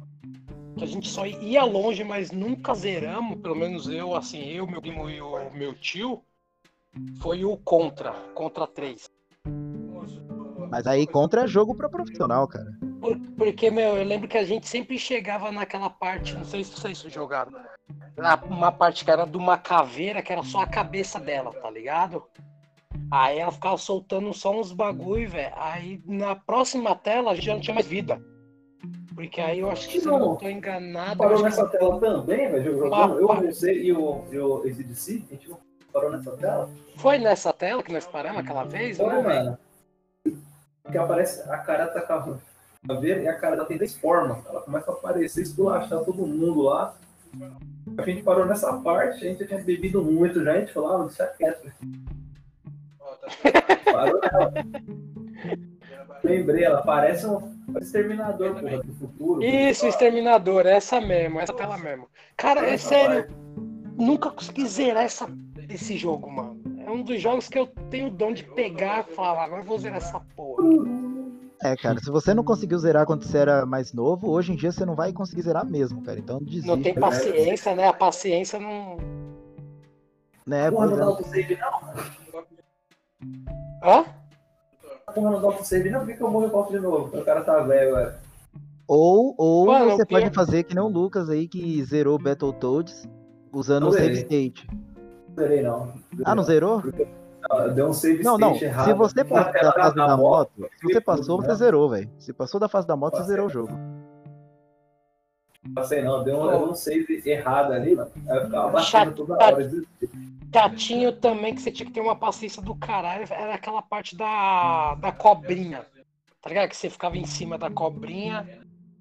D: Que a gente só ia longe, mas nunca zeramos, pelo menos eu, assim, eu, meu primo e o meu tio, foi o Contra, Contra 3.
E: Mas aí contra é jogo pra profissional, cara.
D: Por- porque, meu, eu lembro que a gente sempre chegava naquela parte, não sei se vocês jogaram, na, uma parte que era de uma caveira que era só a cabeça dela, tá ligado? Aí ela ficava soltando só uns bagulho, velho. Aí na próxima tela a gente já não tinha mais vida. Porque aí eu acho que se eu não tô enganado. eu
C: Parou
D: acho
C: nessa
D: que-
C: tela também, velho, jogando. Eu, você e o, e o ACDC, a gente não parou nessa tela?
D: Foi nessa tela que nós paramos aquela vez?
C: Olha,
D: né, velho?
C: mano. Que aparece a cara tá com a ver e a cara dela tem três formas. Ela começa a aparecer, esculachar todo mundo lá. A gente parou nessa parte, a gente já tinha bebido muito já, a gente falou, ah, deixa quieto. Parou nela. Lembrei, ela parece um exterminador porra, do futuro.
D: Isso, Exterminador, essa mesmo, essa tela mesmo. Cara, é sério, nunca consegui zerar essa, esse jogo, mano. É um dos jogos que eu tenho o dom de pegar e falar, agora eu vou zerar essa porra.
E: É, cara, se você não conseguiu zerar quando você era mais novo, hoje em dia você não vai conseguir zerar mesmo, cara. Então desiste.
D: Não tem paciência, né? A paciência não.
E: Né,
C: Porra,
E: pois
C: não
E: é.
C: dá autosave não.
D: Hã?
C: Porra, não dá autosave não. Por que, que eu morro e volto de novo? O cara tá velho, velho.
E: Ou, ou
D: Mano,
E: você pode fazer que nem o Lucas aí que zerou Battletoads usando o save state.
C: Zerei não.
E: Ah, não zerou?
C: Deu um save
E: Não, não.
C: errado.
E: Se você passou da fase da moto, se você passou, você
C: né?
E: zerou, velho. Se passou da fase da moto, você
C: Passei.
E: zerou o jogo.
C: Passei não, deu um, deu um save errado ali, mano. Aí eu ficava
D: Chato,
C: batendo toda hora.
D: Chatinho também, que você tinha que ter uma paciência do caralho, era aquela parte da, da cobrinha. Tá ligado? Que você ficava em cima da cobrinha,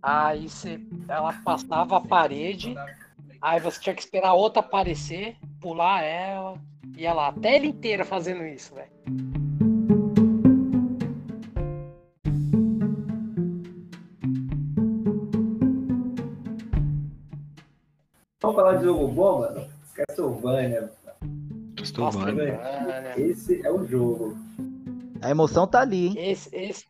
D: aí você, ela passava a parede, aí você tinha que esperar a outra aparecer, pular ela, e ela a tela inteira fazendo isso, velho.
C: Vamos falar de jogo bom, mano? Castlevania.
A: Castlevania.
C: Esse é o jogo.
E: A emoção tá ali, hein?
D: Esse, esse,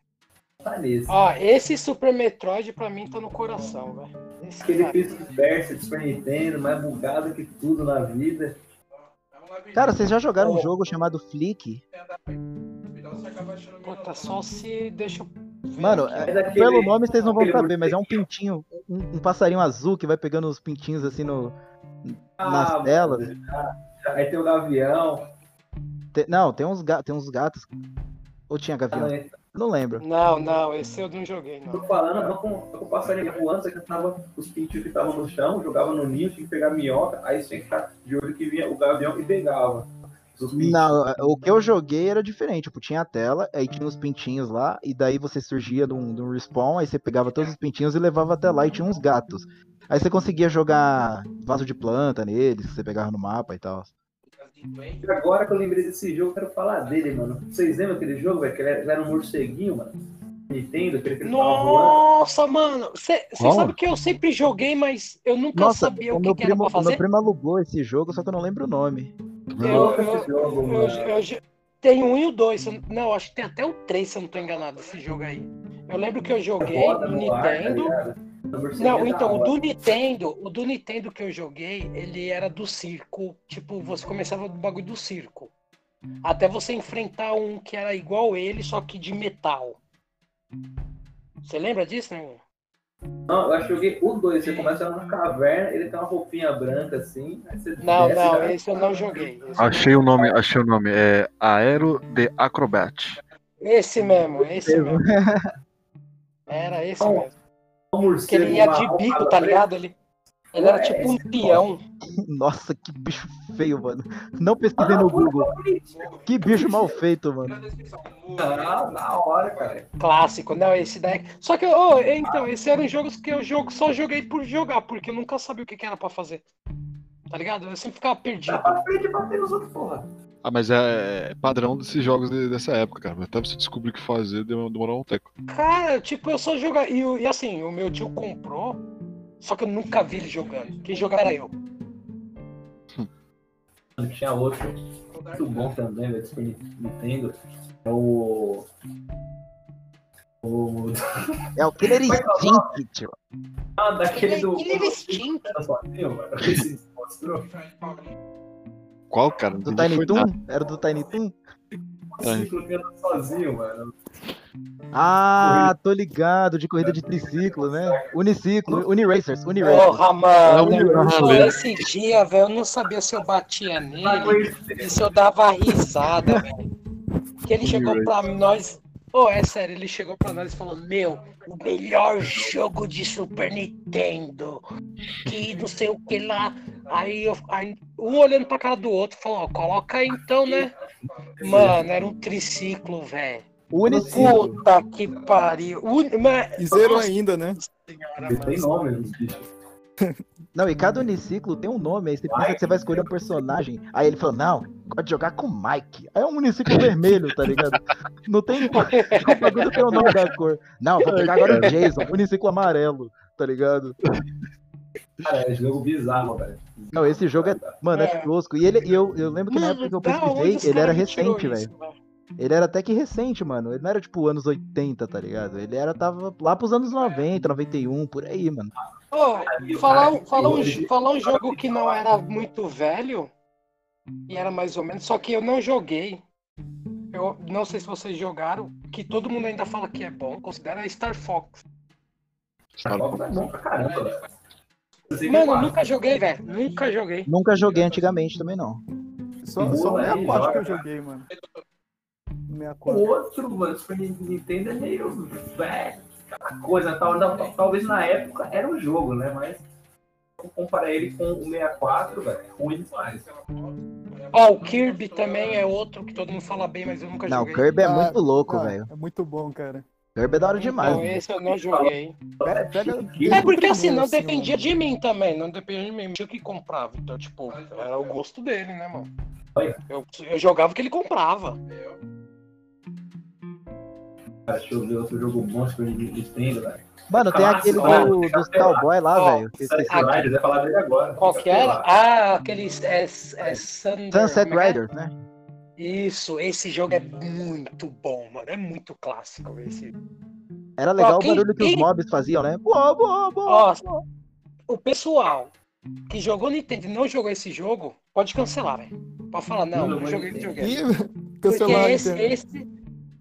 C: Tá nesse.
D: ó, esse Super Metroid pra mim tá no coração, velho. Esse
C: Aquele
D: cara.
C: piso de Super Nintendo, mais bugado que tudo na vida.
E: Cara, vocês já jogaram um
D: Ô.
E: jogo chamado Flick?
D: Puta, só se deixa eu
E: Mano, é-
C: daquele-
E: pelo nome vocês não vão saber, mas é um pintinho, um, um passarinho azul que vai pegando os pintinhos assim no. Nas
C: mano,
E: telas.
C: Aí tem o Gavião.
E: Te- não, tem uns, ga- tem uns gatos. Ou tinha gavião?
C: né?
E: Não lembro.
D: Não, não, esse eu não joguei,
C: Tô
D: não.
C: falando, não com, tô com o passarinho voando, você cantava os pintinhos que estavam no chão, jogava no ninho, tinha que pegar minhoca, aí você tinha que ficar de olho que vinha o gavião e pegava.
E: Não, o que eu joguei era diferente. Tipo, tinha a tela, aí tinha os pintinhos lá, e daí você surgia de um, de um respawn, aí você pegava todos os pintinhos e levava até lá, e tinha uns gatos. Aí você conseguia jogar vaso de planta neles, que você pegava no mapa e tal.
C: E agora que eu lembrei desse jogo, eu quero falar dele, mano. Vocês lembram aquele jogo, velho? Que ele era, era um morceguinho, mano. Nintendo, aquele que ele.
D: Nossa, mano, você sabe que eu sempre joguei, mas eu nunca
E: Nossa,
D: sabia
E: o
D: o que, que era
E: primo,
D: pra
E: o meu
D: fazer.
E: primo alugou esse jogo, só que eu não lembro o nome.
D: Eu, eu,
C: jogo,
D: eu, eu, eu- tem um e o dois. Não, acho que tem até o três, se eu não tô enganado, esse jogo aí. Eu lembro que eu joguei
C: Roda
D: no
C: no ar, tá
D: Não, então, o do Nintendo, o do Nintendo que eu joguei, ele era do circo. Tipo, você começava do bagulho do circo. Até você enfrentar um que era igual ele, só que de metal. Você lembra disso, né?
C: Não, eu acho que joguei o 2. Você começa numa caverna, ele tem uma roupinha branca assim. aí você
D: Não,
C: desce,
D: não, esse eu não joguei. Eu
A: Achei o nome, achei o nome. É Aero de Acrobat.
D: esse mesmo, esse mesmo. Era esse mesmo.
C: Um
D: Que
C: morcego,
D: ele ia de bico, tá ligado? Ele, ele era
C: Ué,
D: tipo um
C: esse é
D: peão.
E: Nossa, que bicho feio, mano. Não pesquisei
C: Ah,
E: no Google. Que bicho mal feito, mano.
C: Ah, na hora, cara.
D: Clássico, não, esse daí. Só que, ô, então, esses eram jogos que eu jogo, só joguei por jogar, porque eu nunca sabia o que, que era pra fazer. Tá ligado? Eu sempre ficava perdido.
C: Dá pra frente e bater nos outros, porra.
A: Ah, mas é, é padrão desses jogos de- dessa época, cara. Até você descobrir o que fazer demorou um tempo.
D: Cara, tipo, eu só jogava. E, e assim, o meu tio comprou, só que eu nunca vi ele jogando. Quem jogava era [laughs] eu.
C: Tinha outro muito bom também, velho, Super Nintendo. É o. O.
E: É o Killer
C: é
E: Instinct, tio.
C: Ah, daquele do.
D: Killer Instinct. [laughs]
A: Qual, cara?
E: Do Tiny Toon?
A: nada.
E: Era do Tiny Toon?
C: Que sozinho, mano.
E: Ah, tô ligado, de corrida de triciclo, né? Uniciclo, Uniracers, Uniracers.
D: Porra,
A: É
D: mano.
A: um rolê.
D: esse dia, velho, eu não sabia se eu batia nele e se eu dava risada, velho. Que ele chegou pra nós. Pô, é sério, ele chegou pra nós e falou: Meu, o melhor jogo de Super Nintendo. Que não sei o que lá. Aí, eu, aí um olhando pra cara do outro falou: ó, Coloca aí então, né? Mano, era um triciclo, velho.
E: Uniciclo.
D: Puta que pariu. Un... Mas...
B: E zero ainda, né?
D: senhora,
C: Ele tem
D: mano.
C: nome, os bichos.
E: Não, e cada uniciclo tem um nome, aí você pensa que você vai escolher um personagem. Aí ele falou, não, gosto de jogar com o Mike. Aí é um uniciclo [laughs] vermelho, tá ligado? Não tem. O bagulho tem o nome da cor. Não, vou pegar agora o Jason, uniciclo amarelo, tá ligado?
C: Cara, é jogo bizarro, velho.
E: Não, esse jogo é. Mano, é
D: É.
E: tosco. E ele, e eu, eu lembro que na época que eu pesquisei, ele era recente, velho. Ele era até que recente, mano. Ele não era tipo anos 80, tá ligado? Ele era, tava lá pros anos 90, 91, por aí, mano.
D: Ô, falar, um- falar, um, falar um jogo que não era muito velho e era mais ou menos, só que eu não joguei. Eu não sei se vocês jogaram, que todo mundo ainda fala que é bom, considera Star Fox.
A: Star
C: Fox é bom pra caramba,
D: Mano, eu nunca joguei, velho. Nunca joguei.
E: Nunca joguei antigamente também, não.
B: Só, só o
C: boa aí,
B: 64 que eu joguei, mano.
C: O
B: 64.
C: outro, mano, Super Nintendo é meio. velho, coisa, tal, tal- talvez na época era um jogo, né? Mas comparar ele com o 64, velho, é ruim demais.
D: Ó, o Kirby também é outro que todo mundo fala bem, mas eu nunca
E: Não, o
D: joguei.
E: Kirby é
B: Ah,
E: muito louco,
B: Ah,
E: velho.
B: É muito bom, cara.
E: Kirby é da hora demais.
D: Então, esse eu não joguei.
B: Pega
D: É porque assim, não
B: assim,
D: dependia de mim também, não dependia de mim, tinha que comprava. Então, tipo, era o gosto dele, né, mano? Eu, eu jogava o que ele comprava.
C: Cara, deixa eu ver outro jogo bom Super Nintendo, velho.
E: Mano, tem aquele
C: Clássico,
E: do, dos cowboy lá, velho. que eu esqueci.
C: Sunset Riders, vai falar dele agora.
D: Qual que era? Ah, aqueles. É, é Thunder,
E: Sunset
D: é que é?
E: Riders, né?
D: Isso, esse jogo é muito bom, mano. É muito clássico esse.
E: Era legal
D: Ó,
E: o
D: quem-
E: barulho que os
D: quem-
E: mobs faziam, né? Boa, boa, boa.
D: Ó, o pessoal que jogou Nintendo e não jogou esse jogo, pode cancelar, velho. Pode falar, não, não joguei videogame.
B: Ih, [laughs]
D: Porque
B: cancelar
D: esse, esse.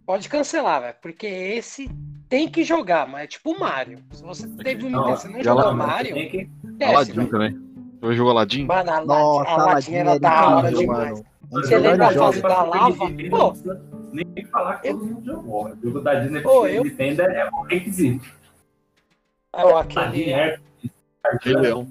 D: Pode cancelar, velho. Porque esse tem que jogar, mas é tipo o Mario. Se você teve um
C: Não,
D: Nintendo, você não
A: já
D: jogou
A: lá,
D: Mario,
C: Tem que...
A: Aladdin também. Eu jogo Aladdin?
D: Mano, a Aladdin,
E: Nossa,
D: a Aladdin era da hora demais.
E: mano.
D: Você lembra a fase da lava? Pô.
C: Nem falar que todo mundo jogou. O jogo da Disney
D: Pô, eu-
C: Nintendo é um requisito.
D: É, ó,
C: Aladdin
D: aquele.
A: Rei Leão.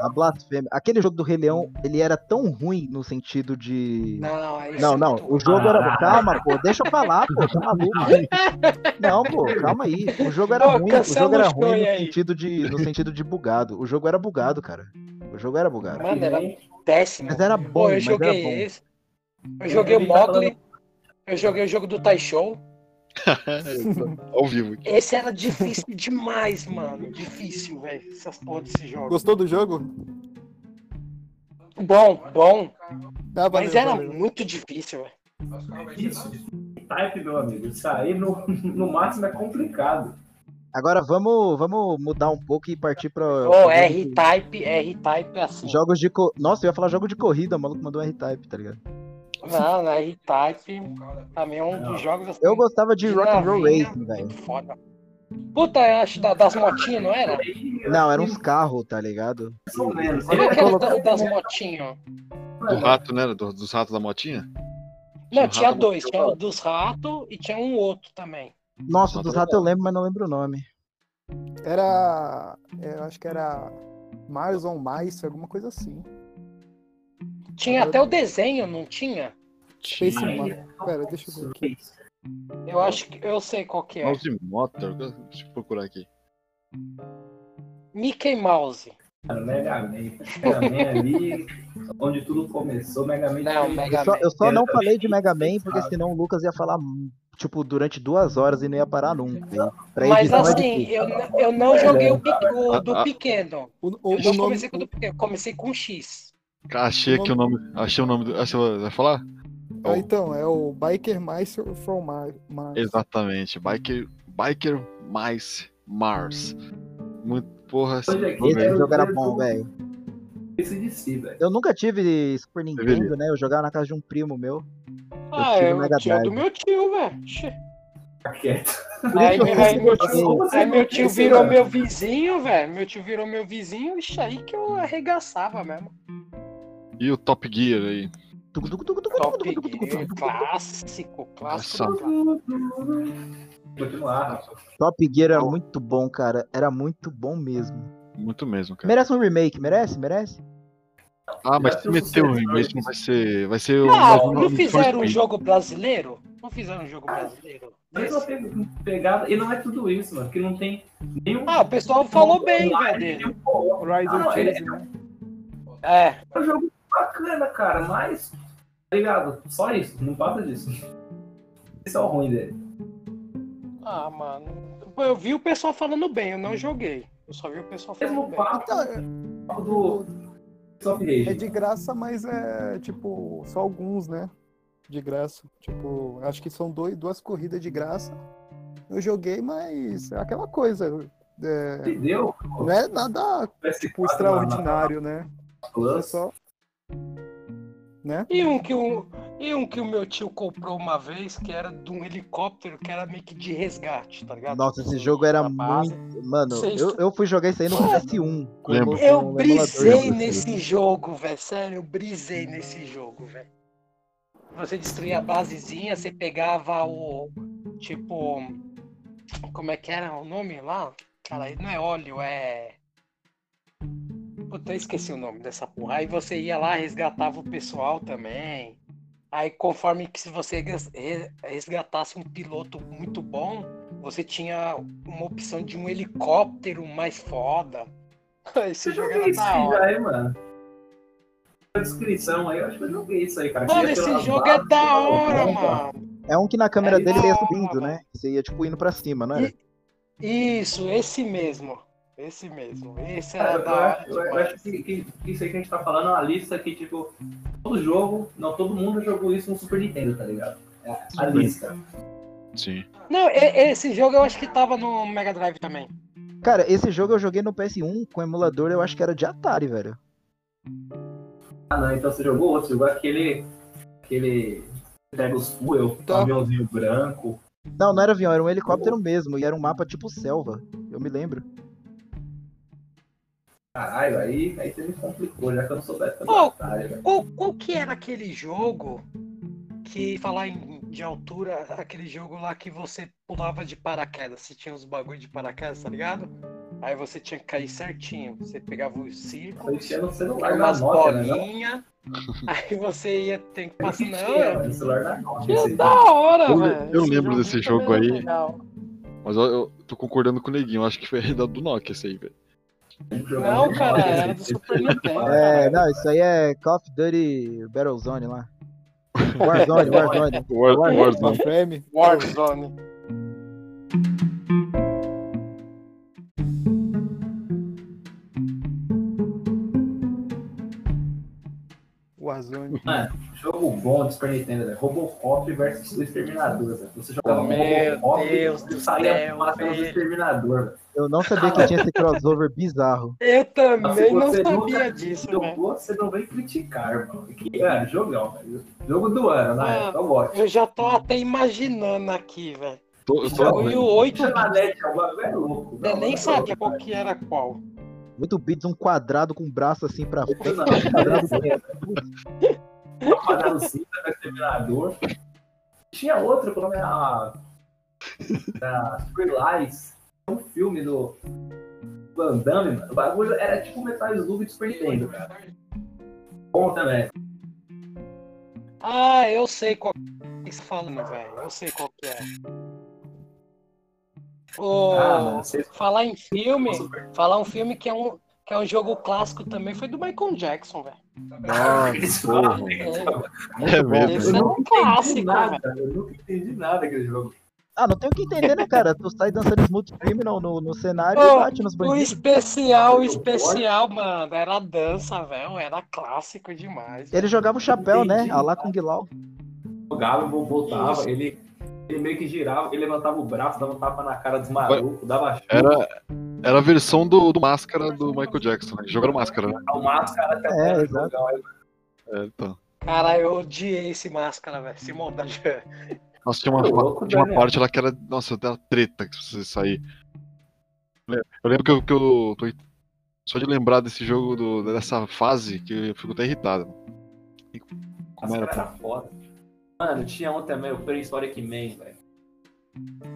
E: A blasfêmia. Aquele jogo do Rei Leão, ele era tão ruim no sentido de.
D: Não, é
E: Não,
D: isso
E: não, o jogo era.
C: Ah.
E: Calma, pô, deixa eu falar, pô, tá maluco? [laughs] Não, pô, calma aí. O jogo era
D: Pô,
E: ruim, o jogo era ruim no
D: aí.
E: sentido, de, no sentido de bugado. O jogo era bugado, cara. O jogo era bugado.
D: Mano, era péssimo.
E: Mas era
D: Pô,
E: bom,
D: eu
E: mas era
D: joguei
E: bom.
D: esse. Eu joguei o Mogli. Eu joguei o jogo do Tai Show. [laughs]
A: Ao vivo.
D: Esse era difícil demais, mano. Difícil, velho. Essas porra desse jogo.
B: Gostou do jogo?
D: Bom, bom.
B: Valeu,
D: Mas era
B: valeu.
D: muito difícil, velho.
C: Isso. Type, meu amigo. Isso aí no, no máximo é complicado.
E: Agora vamos, vamos mudar um pouco e partir pra.
D: Ô,
E: pra
D: R-Type, R-Type é assim.
E: Jogos de. Co... Nossa, eu ia falar jogo de corrida, o maluco mandou R-Type, tá ligado?
D: Não, na R-Type também é um dos jogos assim.
E: Eu gostava de
D: de
E: Rock and Roll Racing, velho.
D: muito Foda. Puta, eu acho da- das motinhas, não era?
E: Não, eram uns carros, tá ligado?
C: Ou.
D: Qual que era da- das motinhas?
A: Do rato, né? Do- dos ratos da motinha?
D: Não, tinha
A: rato
D: dois. Tinha o dos ratos e tinha um outro também.
E: Nossa, dos ratos eu lembro, mas não lembro o nome.
B: Era. é, Eu acho que era Mars on Mice, alguma coisa assim.
D: Tinha até o desenho, não tinha?
B: Space Pera, deixa eu ver aqui.
D: Eu acho que eu sei qual que é.
A: Mouse Motor. Deixa eu procurar aqui.
D: Mickey Mouse.
C: Mega Man. Mega Man ali, [laughs] onde tudo começou, Mega Man.
D: Não, Mega
E: Eu só,
D: Man.
E: eu só não falei de Mega Man porque senão o Lucas ia falar, tipo, durante duas horas e não ia parar nunca. Pra
D: Mas
E: é
D: assim,
E: difícil.
D: eu, eu não joguei o, o do pequeno.
B: O, o,
D: Eu
B: o nome,
D: comecei com o do pequeno, comecei com X.
A: Achei aqui o nome. Achei o nome do. Você vai falar?
B: Ah, então, é o Biker Mice from Mar- Mars.
A: Exatamente. Biker, Biker Mice Mars. Muito porra. Aí.
E: Esse jogo era
C: eu-
E: bom, velho.
C: Esse de si, velho.
E: Eu nunca tive Super Nintendo,
A: Deveria.
E: né? Eu jogava na casa de um primo meu.
D: Ah,
E: tive
D: é o tio do meu tio, velho. Aí,
E: isso eu
D: aí meu tio, aí meu tio virou meu vizinho, velho. Meu tio virou meu vizinho, ixi, aí que eu arregaçava mesmo.
A: E o Top Gear aí.
D: Top Gear, clássico, clássico.
C: Continuar.
E: Top Gear era muito bom, cara. Era muito bom mesmo.
A: Muito mesmo, cara.
E: Merece um remake, merece? Merece?
A: Ah, mas se
C: tem um
A: um remake, não vai ser. Vai ser o.
D: Não, não fizeram um jogo brasileiro? Não fizeram um jogo brasileiro?
C: Mas uma pe- pegada, e não é tudo isso, mano, porque não tem nenhum.
D: Ah, o pessoal falou bem, velho.
C: Ah,
B: Chase, né?
D: É,
C: É um jogo bacana, cara, mas. Tá ligado? Só isso, não passa disso. Esse é o ruim dele.
D: ah, mano. Eu vi o pessoal falando bem, eu não joguei. Eu só vi o pessoal falando
C: Mesmo
D: bem.
C: papo
B: Então, é-
C: do
B: é de graça, mas é tipo, só alguns, né? De graça. Tipo, acho que são dois, duas corridas de graça. Eu joguei, mas é aquela coisa. é,
C: Entendeu?
B: não é nada tipo, extraordinário, né? É
C: Plus.
B: só. Né?
D: E um, que o, e um que o meu tio comprou uma vez, que era de um helicóptero, que era meio que de resgate, tá ligado?
E: Nossa, esse jogo era muito. Mano,
D: Vocês-
E: eu, eu fui jogar isso aí no PS1. com
A: Lembro.
E: emo- com
D: Eu
E: um emulador
D: brisei nesse jogo, velho. Sério, eu brisei nesse jogo, velho. Você destruía a basezinha, você pegava o. Tipo. Como é que era o nome lá? Cara, não é óleo, é. Puta, eu esqueci o nome dessa porra. Aí você ia lá, resgatava o pessoal também. Aí conforme que se você res- re- resgatasse um piloto muito bom, você tinha uma opção de um helicóptero mais foda. [laughs] Esse
C: Eu
D: jogo era
C: isso
D: da
C: aí
D: hora.
C: aí, mano. A descrição aí, eu acho que eu joguei isso aí, cara.
D: Mano, esse jogo é da hora, mano.
E: É um que na câmera
D: É
E: dele ia subindo, né? Você ia tipo indo pra cima, não era?
D: Isso, esse mesmo. Esse mesmo. Esse era
C: eu,
D: da
C: eu
D: hora.
C: acho, eu- eu acho que, que- que isso aí que a gente tá falando é uma lista que, tipo, todo jogo, não, todo mundo jogou isso no Super Nintendo, tá ligado? É a lista.
A: Sim.
D: Não, esse jogo eu acho que tava no Mega Drive também.
E: Cara, esse jogo eu joguei no PS1 com emulador, eu acho que era de Atari, velho.
C: Ah, não, então você jogou outro, jogou aquele. aquele. Pega os fuel, um
B: Tá.
C: aviãozinho branco.
E: Não, não era avião, era um helicóptero mesmo, e era um mapa tipo selva. Eu me lembro.
C: Caralho, aí, aí você me complicou, já que eu não soubesse fazer
D: Ô,
C: Atari, velho.
D: Qual, qual que era aquele jogo que, falar em, de altura, aquele jogo lá que você pulava de paraquedas? Você tinha os bagulho de paraquedas, tá ligado? Aí você tinha que cair certinho. Você pegava o círculo, umas
C: né?
D: bolinhas, [laughs] aí você ia ter que passar.
C: que
D: Não,
C: tinha,
D: é- que da hora,
A: Eu-
D: velho.
A: eu lembro desse
D: também
A: jogo aí.
D: legal.
A: Mas eu, eu tô concordando com o Neguinho. eu Acho que foi da do Nokia esse aí, velho.
D: Não, cara, era do
C: esse-
D: Super Nintendo.
E: É, não, isso aí é Call of Duty Battlezone lá. Warzone, [laughs] Warzone.
A: War, Warzone.
B: Frame.
D: Warzone.
B: Warzone Amazônia.
C: Mano, jogo bom do Super Nintendo, velho. Robocop versus o Exterminador, velho. Você jogava
D: Meu
C: Robocop
D: Deus do
C: e saía matando o. Exterminador, velho.
E: Eu não sabia que tinha esse crossover bizarro. [laughs]
D: Eu também não sabia
C: nunca
D: disso, velho.
C: Você não vem criticar, mano. Que, mano, jogão, velho. Jogo do ano, na
D: Ah.
C: época, eu gosto.
D: Eu já tô até imaginando aqui, velho.
A: Tô, eu tô
D: Jogo
A: vendo.
D: e o 8
C: Puxa na net, o bagulho é louco.
D: Eu nem
C: Não,
D: sabia qual que era qual.
E: 8 bits, um quadrado com o braço assim pra frente.
C: Não,
E: um quadrado
C: apagaram o cinto do Exterminador. Tinha outro, como era a. Da Free Lies. Um filme do Van Damme, mano. O bagulho era tipo Metal Slug de Super Nintendo, cara. Bom também.
D: Ah, eu sei qual que você falando, velho. Eu sei qual que é. Ô,
C: Ah, mano, você
D: falar em filme, falar um filme que é um, que é um jogo clássico também foi do Michael Jackson, velho. [laughs]
C: Eles
A: porra.
C: falam,
A: É mesmo.
D: Esse
C: Eu
D: é
C: nunca
D: um
C: entendi
D: clássico,
C: nada. Eu nunca entendi nada aquele jogo.
E: Ah, não tem o que entender, né, cara? Tu sai dançando Smooth Criminal no, no cenário
D: Ô,
E: e bate nos
D: O
E: bandidos.
D: especial, o especial, mano, era dança, velho. Era clássico demais.
E: Ele jogava o chapéu, né? A lá com Guilau.
C: Jogava, voltava,
D: Isso.
C: ele, ele meio que girava, ele levantava o braço, dava um tapa na cara dos malucos, dava chuva,
A: Era, era a versão do, do Máscara do Michael Jackson, né? Jogaram Máscara, né?
C: o máscara até
E: É, exato.
C: jogão.
A: É, então.
D: Cara, eu odiei esse máscara, velho. Esse maldade.
A: Nossa, tinha uma,
C: louco,
A: tinha uma parte lá que era. Nossa, da treta que você sair. Eu lembro que eu, que eu tô. Só de lembrar desse jogo, do- dessa fase, que eu fico até irritado. Como era?
C: era foda. Mano, tinha um também, o Prehistoric Man, velho.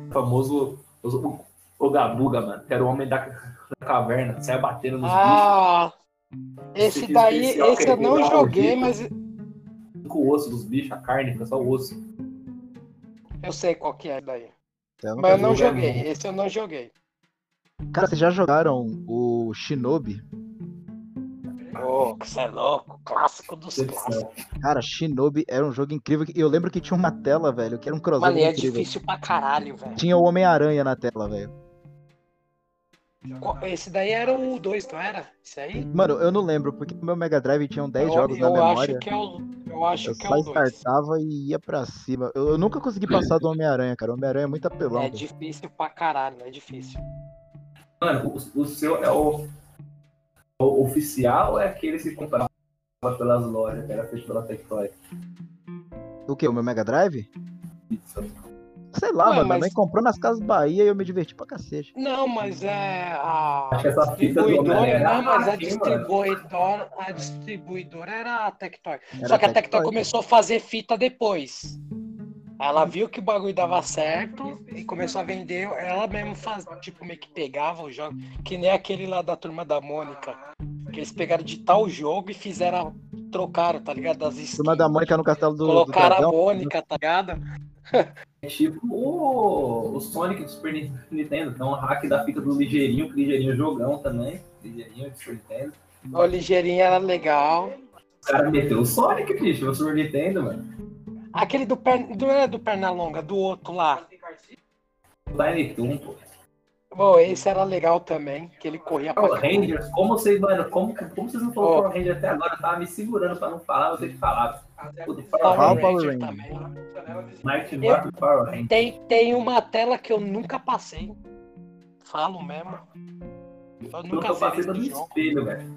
C: O famoso o, o, o Gabuga, mano, que era o homem da, da caverna, saia batendo nos
D: Ah, esse
C: Esse
D: daí, esse
C: que
D: eu não joguei, mas
C: bichos, com o osso dos bichos, a carne, fica só o osso.
D: eu sei qual que é daí.
E: Eu
D: Mas eu não
E: joguei.
D: joguei, esse eu não joguei.
E: Cara, vocês já jogaram o Shinobi?
D: Você é louco, clássico dos clássicos.
E: Cara, Shinobi era um jogo incrível. E eu lembro que tinha uma tela, velho, que era um crossover
D: Mano, e é
E: incrível.
D: difícil pra caralho, velho.
E: Tinha o Homem-Aranha na tela, velho.
D: Esse daí era o 2, não era? Esse aí?
E: Mano, eu não lembro, porque no meu Mega Drive tinham 10
D: eu,
E: jogos na
D: eu
E: memória.
D: acho que é o. Eu acho
E: Eu
D: que é o 2.
E: startava e ia pra cima. Eu, eu nunca consegui passar do Homem-Aranha, cara. O Homem-Aranha é muito apelão.
D: É
E: velho.
D: difícil pra caralho, é difícil.
C: Mano, o, o seu é o, o oficial é aquele que se comprava pelas lojas, que era feito pela Tectoy?
E: O que? O meu Mega Drive?
C: Isso.
E: Sei lá,
D: Ué,
E: mano. Minha
D: mas-
E: mãe comprou nas Casas Bahia e eu me diverti pra cacete.
D: Não, mas é a
C: Acho que essa fita do
D: distribuidora,
C: era
D: não, mas a distribuidora, a distribuidora era a Tectoy.
E: Era
D: Só que a Tectoy
E: Tectoy.
D: começou a fazer fita depois. Ela viu que o bagulho dava certo e começou a vender. Ela mesmo faz, tipo, meio que pegava o jogo, que nem aquele lá da turma da Mônica. Que eles pegaram de tal jogo e fizeram, trocaram, tá ligado? Das skins.
E: Turma da Mônica no Castelo do, do
D: Colocaram a
E: Dragão.
D: Mônica, tá ligado?
C: É tipo o, o Sonic do Super Nintendo, então o hack da fita do Ligeirinho, que Ligeirinho jogão também. Ligeirinho do Super Nintendo.
D: O ligeirinho era legal.
C: O cara meteu o Sonic, bicho, no Super Nintendo, mano.
D: Aquele do, per... do, é do Pernalonga, do outro lá.
C: Toon, pô.
D: Bom, esse era legal também, que ele corria pra
C: Power Rangers, como vocês, mano, como, como vocês não falaram
D: Ó.
C: Power Rangers até agora? Eu tava me segurando pra não falar, eu sei que do
D: Power
C: Power
D: Ranger
E: Ranger.
D: também.
C: Night
D: Eu-
C: Power Rangers.
D: Tem, tem uma tela que eu nunca passei. Falo mesmo. Eu
C: Eu
D: nunca
C: tô
D: zerei
C: passando no
D: jogo.
C: espelho, velho.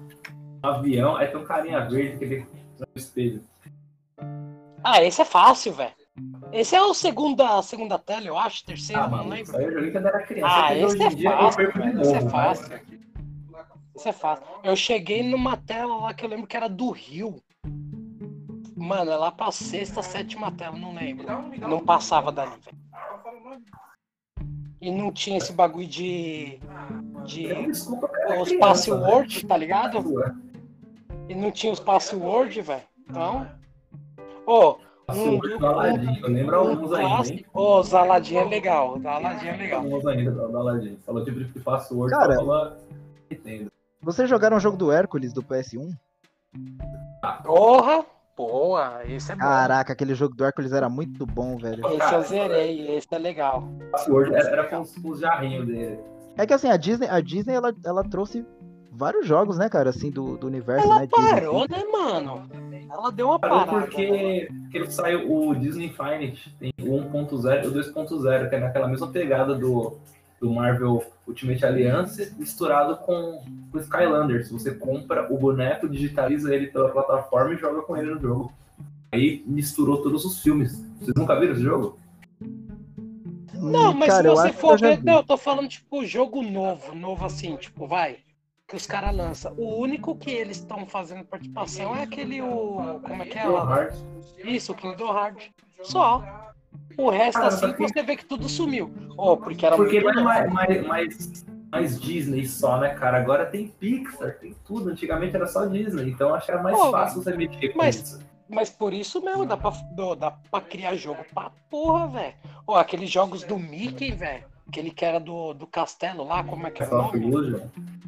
C: No avião, aí tem um carinha verde que ele [laughs] no espelho.
D: Ah, esse é fácil, velho. Esse é o segunda, segunda tela, eu acho, terceira,
C: Ah,
D: não lembro.
C: eu joguei quando era criança.
D: Ah, esse é
C: dia
D: fácil,
C: novo.
D: esse é
C: mas-
D: fácil. Isso é fácil. Eu cheguei numa tela lá que eu lembro que era do Rio. Mano, é lá pra sexta, sétima tela, não lembro. Não passava dali, velho. E não tinha esse bagulho de. de. Os password, tá ligado? E não tinha os password, velho. Então. Ô,
C: Password do Aladdin, eu lembro
D: um
C: alguns ainda.
D: Ô, os Aladdin é legal. Os Aladdin é legal.
C: Alguns ainda Aladdin. Falou tipo de password,
E: Cara.
C: só fala Nintendo.
E: Vocês jogaram o jogo do Hércules do PS1?
D: Porra! Boa, esse é bom.
E: Caraca, aquele jogo do Hércules era muito bom, velho.
D: Esse eu zerei, esse é legal.
C: Password era, era com, os, com os jarrinhos dele.
E: É que assim, a Disney, a Disney ela, ela trouxe vários jogos, né, cara, assim, do, do universo,
D: Ela
E: né? Disney,
D: parou,
E: assim.
D: né, mano? Ela deu uma
C: Parou
D: parada.
C: porque, porque ele saiu o Disney Infinite, tem o 1.0 e o 2.0, que é naquela mesma pegada do, do Marvel Ultimate Alliance, misturado com o Skylanders. Você compra o boneco, digitaliza ele pela plataforma e joga com ele no jogo. Aí misturou todos os filmes. Vocês nunca viram esse jogo?
D: Não, mas
E: Cara,
D: se você for ver. Não, eu tô falando, tipo, jogo novo, novo assim, tipo, vai. Que os caras lançam. O único que eles estão fazendo participação é aquele. O, como é que é? Lá? Isso, o Kingdom Hearts. Só. O resto,
C: Cara,
D: assim,
C: só que-
D: você vê que tudo sumiu. Oh, porque era
C: Porque não
D: muito
C: é mais, mais, mais, mais Disney só, né, cara? Agora tem Pixar, tem tudo. Antigamente era só Disney, então acho que era mais
D: Pô,
C: fácil você mexer com
D: mas-
C: isso.
D: Mas por isso mesmo, dá pra, dá pra criar jogo pra porra, velho. Ó, aqueles jogos do Mickey, velho. Aquele que era do, do castelo lá, como é que é o nome?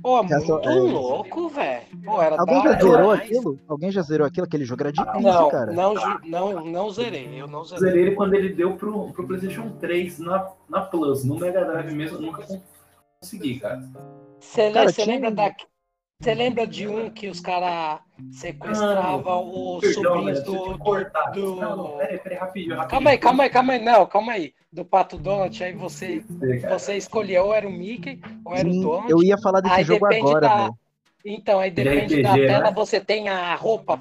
D: Pô,
E: Castle-
D: muito
E: é.
D: louco, velho. Pô, era
E: Alguém
D: da
E: já zerou aquilo? Alguém já zerou aquilo? Aquele jogo era difícil,
D: Não,
E: cara.
D: não, não, não zerei. Eu não
C: Eu
D: zerei.
C: zerei ele quando ele deu pro, pro PlayStation 3 na, na Plus. No Mega Drive mesmo, eu nunca consegui, cara.
D: Você
E: tinha
D: lembra
E: um-
D: da. Você lembra de um que os caras sequestravam os
C: Perdão,
D: sobrinhos do.
C: cortar.
D: do-
C: Não, não, peraí, peraí, rapidinho, rapidinho.
D: Calma aí, calma aí, calma aí. Não, calma aí. Do Pato Donald, aí você, você escolheu ou era o Mickey ou era o
E: Sim,
D: Donald.
E: eu ia falar desse
D: Aí
E: jogo agora,
D: da-. Então, aí
C: De
D: depende da
C: RPG,
D: tela,
C: né?
D: você tem a roupa.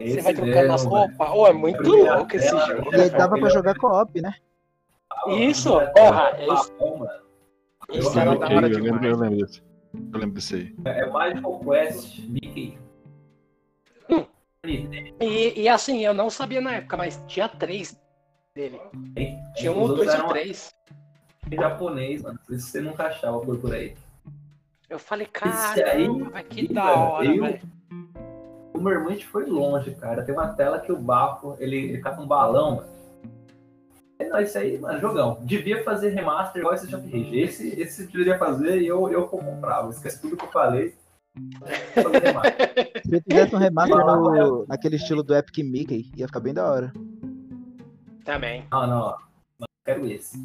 C: esse
D: você vai trocando
C: mesmo,
D: as roupas. Oh, é muito
C: Primeira
D: louco esse
C: tela,
D: jogo.
E: E aí dava pra jogar co-op, né?
D: Isso,
C: Primeira
D: porra,
C: Eu-
D: era da hora
A: lembro, eu
D: demais.
A: lembro desse. Eu lembro desse aí.
C: É Magical Quest, Mickey.
D: Hum. E, e assim, eu não sabia na época, mas tinha três dele.
C: Tem-
D: Tinha um, dois e
C: eram
D: três.
C: em japonês, mano. Por isso você nunca achava por, por aí.
D: Eu falei,
C: Esse aí,
D: que da hora,
C: eu-
D: velho.
C: O meu irmão a gente foi longe, cara. Tem uma tela que o bafo, ele, ele cata um balão, mano. É, não, isso aí, mano, jogão. Devia fazer remaster igual esse JRPG. Esse, esse deveria fazer e eu, eu comprava. Esquece tudo que eu falei. [laughs]
E: Se eu fizesse um remaster no, naquele estilo do Epic Mickey, ia ficar bem da hora.
D: Também.
C: Não, não, ó. Não, quero esse.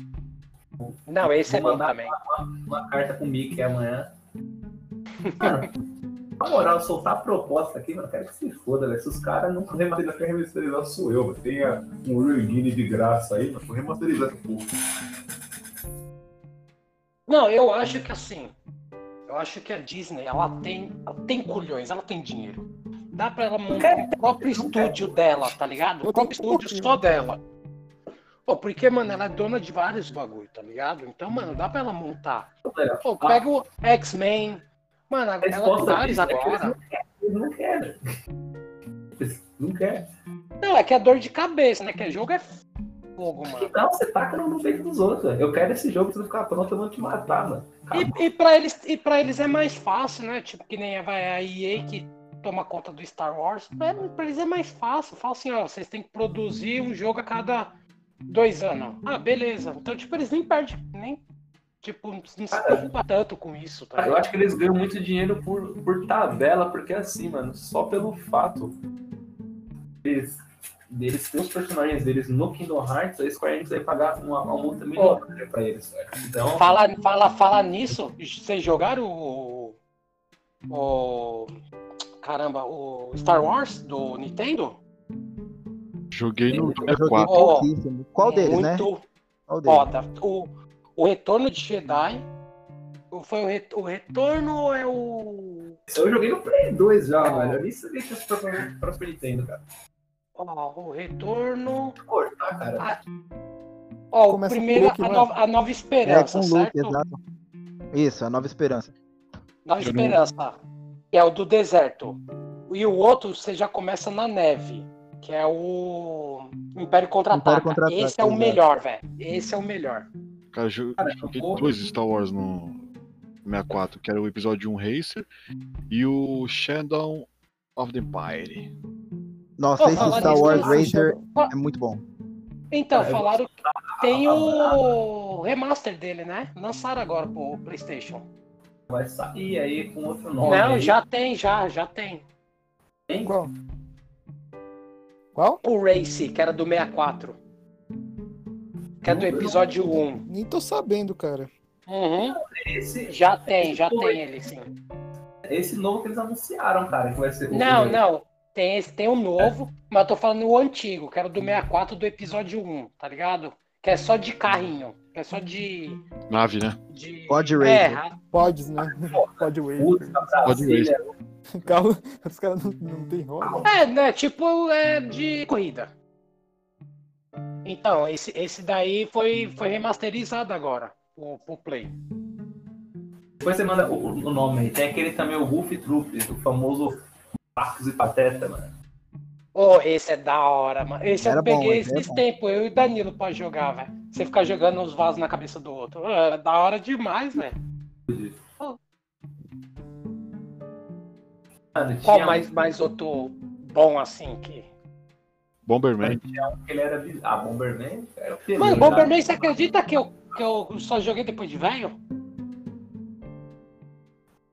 D: Não, esse é
C: Vou
D: bom
C: mandar
D: também.
C: Uma carta com o Mickey amanhã. Mano, [laughs] na moral, soltar a proposta aqui, mano, quero que se foda, velho. Se os caras não
F: quer remasterizar sou eu, mano. Tem a- um Guinea de graça aí, mas vou remasterizar essa porra.
D: Não, eu acho que assim. Eu acho que a Disney, ela tem, ela tem culhões, ela tem dinheiro. Dá pra ela montar o próprio estúdio dela, tá ligado? O próprio estúdio só dela. Pô, porque, mano, ela é dona de vários bagulho, tá ligado? Então, mano, dá pra ela montar. Pô, pega o X-Men. Mano,
C: A
D: ela
C: é que
D: agora.
C: Eles não querem. Eles não querem.
D: Não, é que é dor de cabeça, né? Que jogo é fogo, mano.
C: Então você taca no peito dos outros. Eu quero esse jogo, não ficar pronto, eu vou te matar, mano. Acabou.
D: E, e, pra eles, e pra eles é mais fácil, né? Tipo, que nem vai a EA que toma conta do Star Wars. Pra, pra eles é mais fácil. Fala assim, ó, vocês têm que produzir um jogo a cada dois anos. Ah, beleza. Então, tipo, eles nem perdem, nem. Tipo, não se preocupa tanto com isso, tá
G: eu acho que eles ganham muito dinheiro por, por tabela, porque assim, mano, só pelo fato deles, deles ter os personagens deles no Kingdom Hearts, a Square Enix vai pagar uma, uma multa milionária pra eles. Então,
D: Fala, fala, fala nisso, vocês jogaram o. O. Caramba, o Star Wars do Nintendo?
A: Joguei no
E: Eu joguei
A: 64.
D: Ó,
E: pouquíssimo. Qual deles, né?
D: Muito
E: Qual deles?
D: foda. O, o Retorno de Jedi. Foi o, re- o Retorno ou é o.
C: eu joguei no Play 2 já, velho. Eu nem sabia que isso pra Super Nintendo, cara.
D: Ó, o Retorno.
C: Cortar, cara.
D: Ó, o
B: Começa com
D: primeiro, a,
B: né?
D: nova, a Nova
E: É,
D: Esperança,
E: Luke,
D: certo?
E: exato. Isso, a Nova Esperança.
D: Nova Esperança. Que é o do deserto. E o outro, você já começa na neve. Que é o Império Contra-Ataca.
E: Contra-Ataca,
D: Esse é o melhor, velho. Esse é o melhor.
A: Cara, jo-
C: Cara,
A: joguei
C: eu-
A: dois Star Wars no 64, que era o episódio 1 Racer e o Shadow of the Empire.
E: Nossa,
D: Pô,
E: esse Star Wars Racer é muito bom.
D: Então,
C: eu
D: falaram que tem o remaster dele, né? Lançaram agora pro PlayStation.
C: Vai sair aí com outro nome.
D: Não,
C: aí.
D: já tem, já, já tem.
C: tem.
B: Qual? Qual?
D: O Race, que era do 64. Que é do episódio 1.
B: Nem tô sabendo, cara.
D: Uhum.
C: Esse,
D: Já tem, já tem ele, sim.
C: esse novo que eles anunciaram, cara, que vai ser o-
D: Não,
C: o-
D: não. Tem esse, tem o novo, mas eu tô falando o antigo, que era do 64 do episódio 1, tá ligado? Que é só de carrinho, que é só de.
A: Nave, né?
D: de...
E: Pod
D: É,
E: Racer.
B: Pods, né? [laughs] Pode
C: Puta,
B: wait.
C: Brasília.
B: Carro, [laughs] os caras não, não tem roda.
D: É, né? Tipo, é de corrida. Então, esse, esse daí foi, foi remasterizado agora, o, o Play.
C: Depois você manda o, o nome aí. Tem aquele também, o Wolf Troop, o famoso Marcos e Pateta, mano.
D: Ô, esse é da hora, mano. Esse
E: Era
D: eu
E: bom,
D: peguei
E: esse era
D: esses
E: bom.
D: tempos, eu e o Danilo pra jogar, velho. Você ficar jogando os vasos na cabeça do outro. É da hora demais, velho. Qual mais, mais outro bom assim que.
A: Bomberman.
C: que ele era. Ah, Bomberman era?
D: Mano, Bomberman, você acredita que eu, que eu só joguei depois de velho?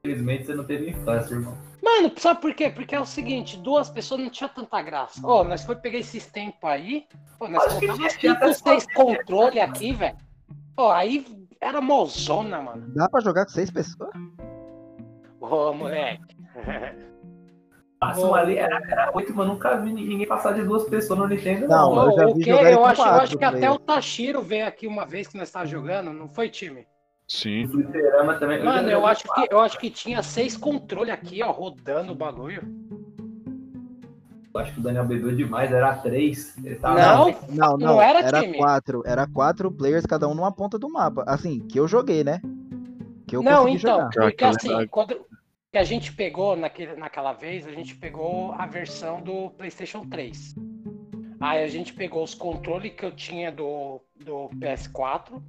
C: Infelizmente você não teve infância, irmão.
D: Mano, sabe por quê? Porque é o seguinte, duas pessoas não tinha tanta graça. Ó, nós foi pegar esses tempos aí, ó, nós
C: tinha
D: cinco, seis controle aqui, velho. Ó, aí era mozona, mano.
E: Dá pra jogar com seis pessoas?
D: Ô, moleque. [laughs]
C: Máximo ali era, era 8, mas nunca vi ninguém passar de duas pessoas no Nintendo,
E: Não,
C: não.
E: eu já
D: o
E: vi
D: quê?
E: jogar
D: Eu acho, eu acho que até o Tashiro veio aqui uma vez que nós estávamos jogando, não foi, time?
A: Sim.
C: Também.
D: Mano, eu
C: joguei
D: acho que eu acho que tinha seis controles aqui, ó, rodando o bagulho.
C: Eu acho que o Daniel bebeu demais, era 3. Ele tava
D: Não,
E: Não, não,
D: Não era
E: era,
D: time.
E: quatro. Era quatro players, cada um numa ponta do mapa. Assim, que eu joguei, né? Que eu
D: não, então,
E: jogar.
D: porque
A: Aquela
D: assim, quando que a gente pegou naquele, naquela vez, a gente pegou a versão do PlayStation 3. Aí a gente pegou os controles que eu tinha do, do PS4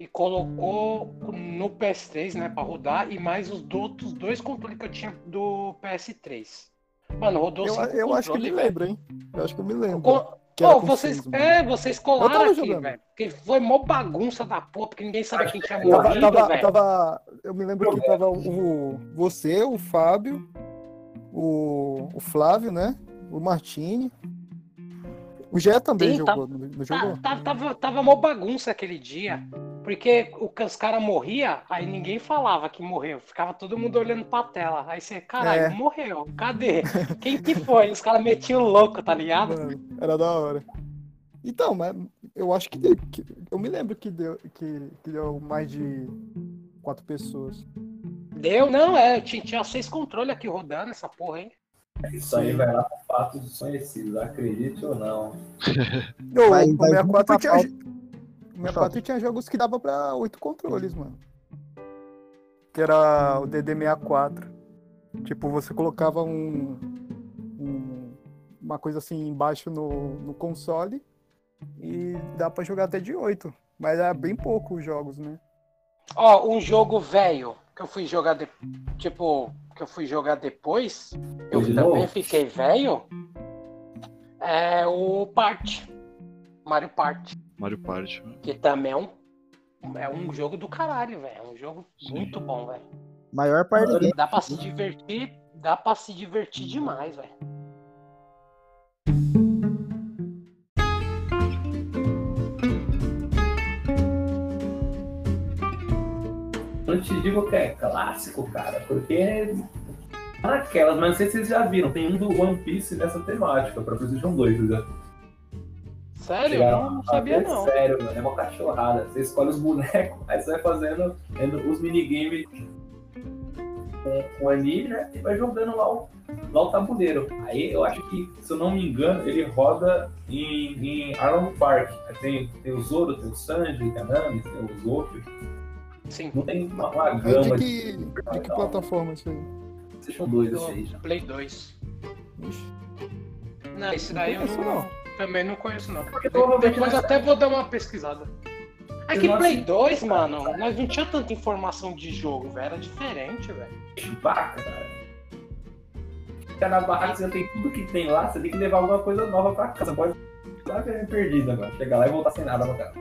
D: e colocou no PS3, né, pra rodar, e mais os outros dois controles que eu tinha do PS3. Mano, rodou
B: Eu, eu acho que
D: velho.
B: lembro, hein? Eu acho que eu me lembro.
D: Co-
B: que era
D: Ô,
B: com
D: vocês,
B: seis,
D: é, vocês colaram aqui,
B: jogando.
D: velho. Porque foi mó bagunça da porra, porque ninguém sabia quem tinha morrido,
B: tava,
D: velho.
B: tava- eu me lembro que tava o, você, o Fábio, o, o Flávio, né? O Martini. O Gé também
D: Sim, tá-
B: jogou,
D: Tá-
B: jogou?
D: Tava, tava, tava mó bagunça aquele dia. Porque o, os caras morriam, aí ninguém falava que morreu. Ficava todo mundo olhando pra tela. Aí você, caralho,
B: É.
D: morreu. Cadê? [laughs] Quem que foi? Os caras metiam louco, tá ligado?
B: Mano, era da hora. Então, mas eu acho que, deu- que- eu me lembro que deu, que, que deu mais de quatro pessoas.
D: Deu, não, é. Tinha, tinha seis controles aqui rodando essa porra, hein?
C: Isso aí vai lá pro fatos desconhecidos, acredite ou não. [laughs]
B: Não,
E: Vai- vai
B: 64
E: vir
B: tinha, o 64 tinha jogos que dava pra oito controles, mano. Que era o DD64. Tipo, você colocava um, um- uma coisa assim embaixo no, no console e dá pra jogar até de 8. Mas era bem pouco os jogos, né?
D: Ó, um jogo velho que eu fui jogar de... tipo, que eu fui jogar depois, eu
C: de
D: também
C: novo?
D: fiquei velho. É o Part. Mario Party.
A: Mario Party.
D: Que também é um, é um jogo do caralho, velho. É um jogo
A: Sim.
D: muito bom, velho.
E: Maior party game.
D: Dá pra se divertir, dá pra se divertir demais, velho.
C: Eu te digo que é clássico, cara, porque naquelas, mas não sei se vocês já viram, tem um do One Piece nessa temática, pra PlayStation 2, vocês já
D: Sério?
C: chegaram
D: Não, não sabia não.
C: Sério, mano, é uma cachorrada. Você escolhe os bonecos, aí você vai fazendo os minigames com, com anime, né? E vai jogando lá o, lá o tabuleiro. Aí eu acho que, se eu não me engano, ele roda em, em Arnold Park. Aí Tem, tem o Zoro, tem o Sanji, tem a Nami, tem o Zoro.
D: Sim.
C: Não tem uma, uma
B: É
C: gama
B: de
C: de
B: que, de que plataforma isso aí?
C: PlayStation 2 esse aí já.
D: Play 2.
B: Ixi,
D: Não, esse
B: não
D: daí eu não,
B: não.
D: Também não conheço, não.
C: Porque provavelmente
D: Depois
C: nós-
D: até vou dar uma pesquisada. É que Play
C: acho-
D: 2, mano, nós não tinha tanta informação de jogo, velho. Era diferente, velho.
C: Vaca, cara. Fica na barraca, você tem tudo que tem lá, você tem que levar alguma coisa nova pra casa. Você pode ficar perdida, mano. Chegar lá e voltar sem nada pra casa.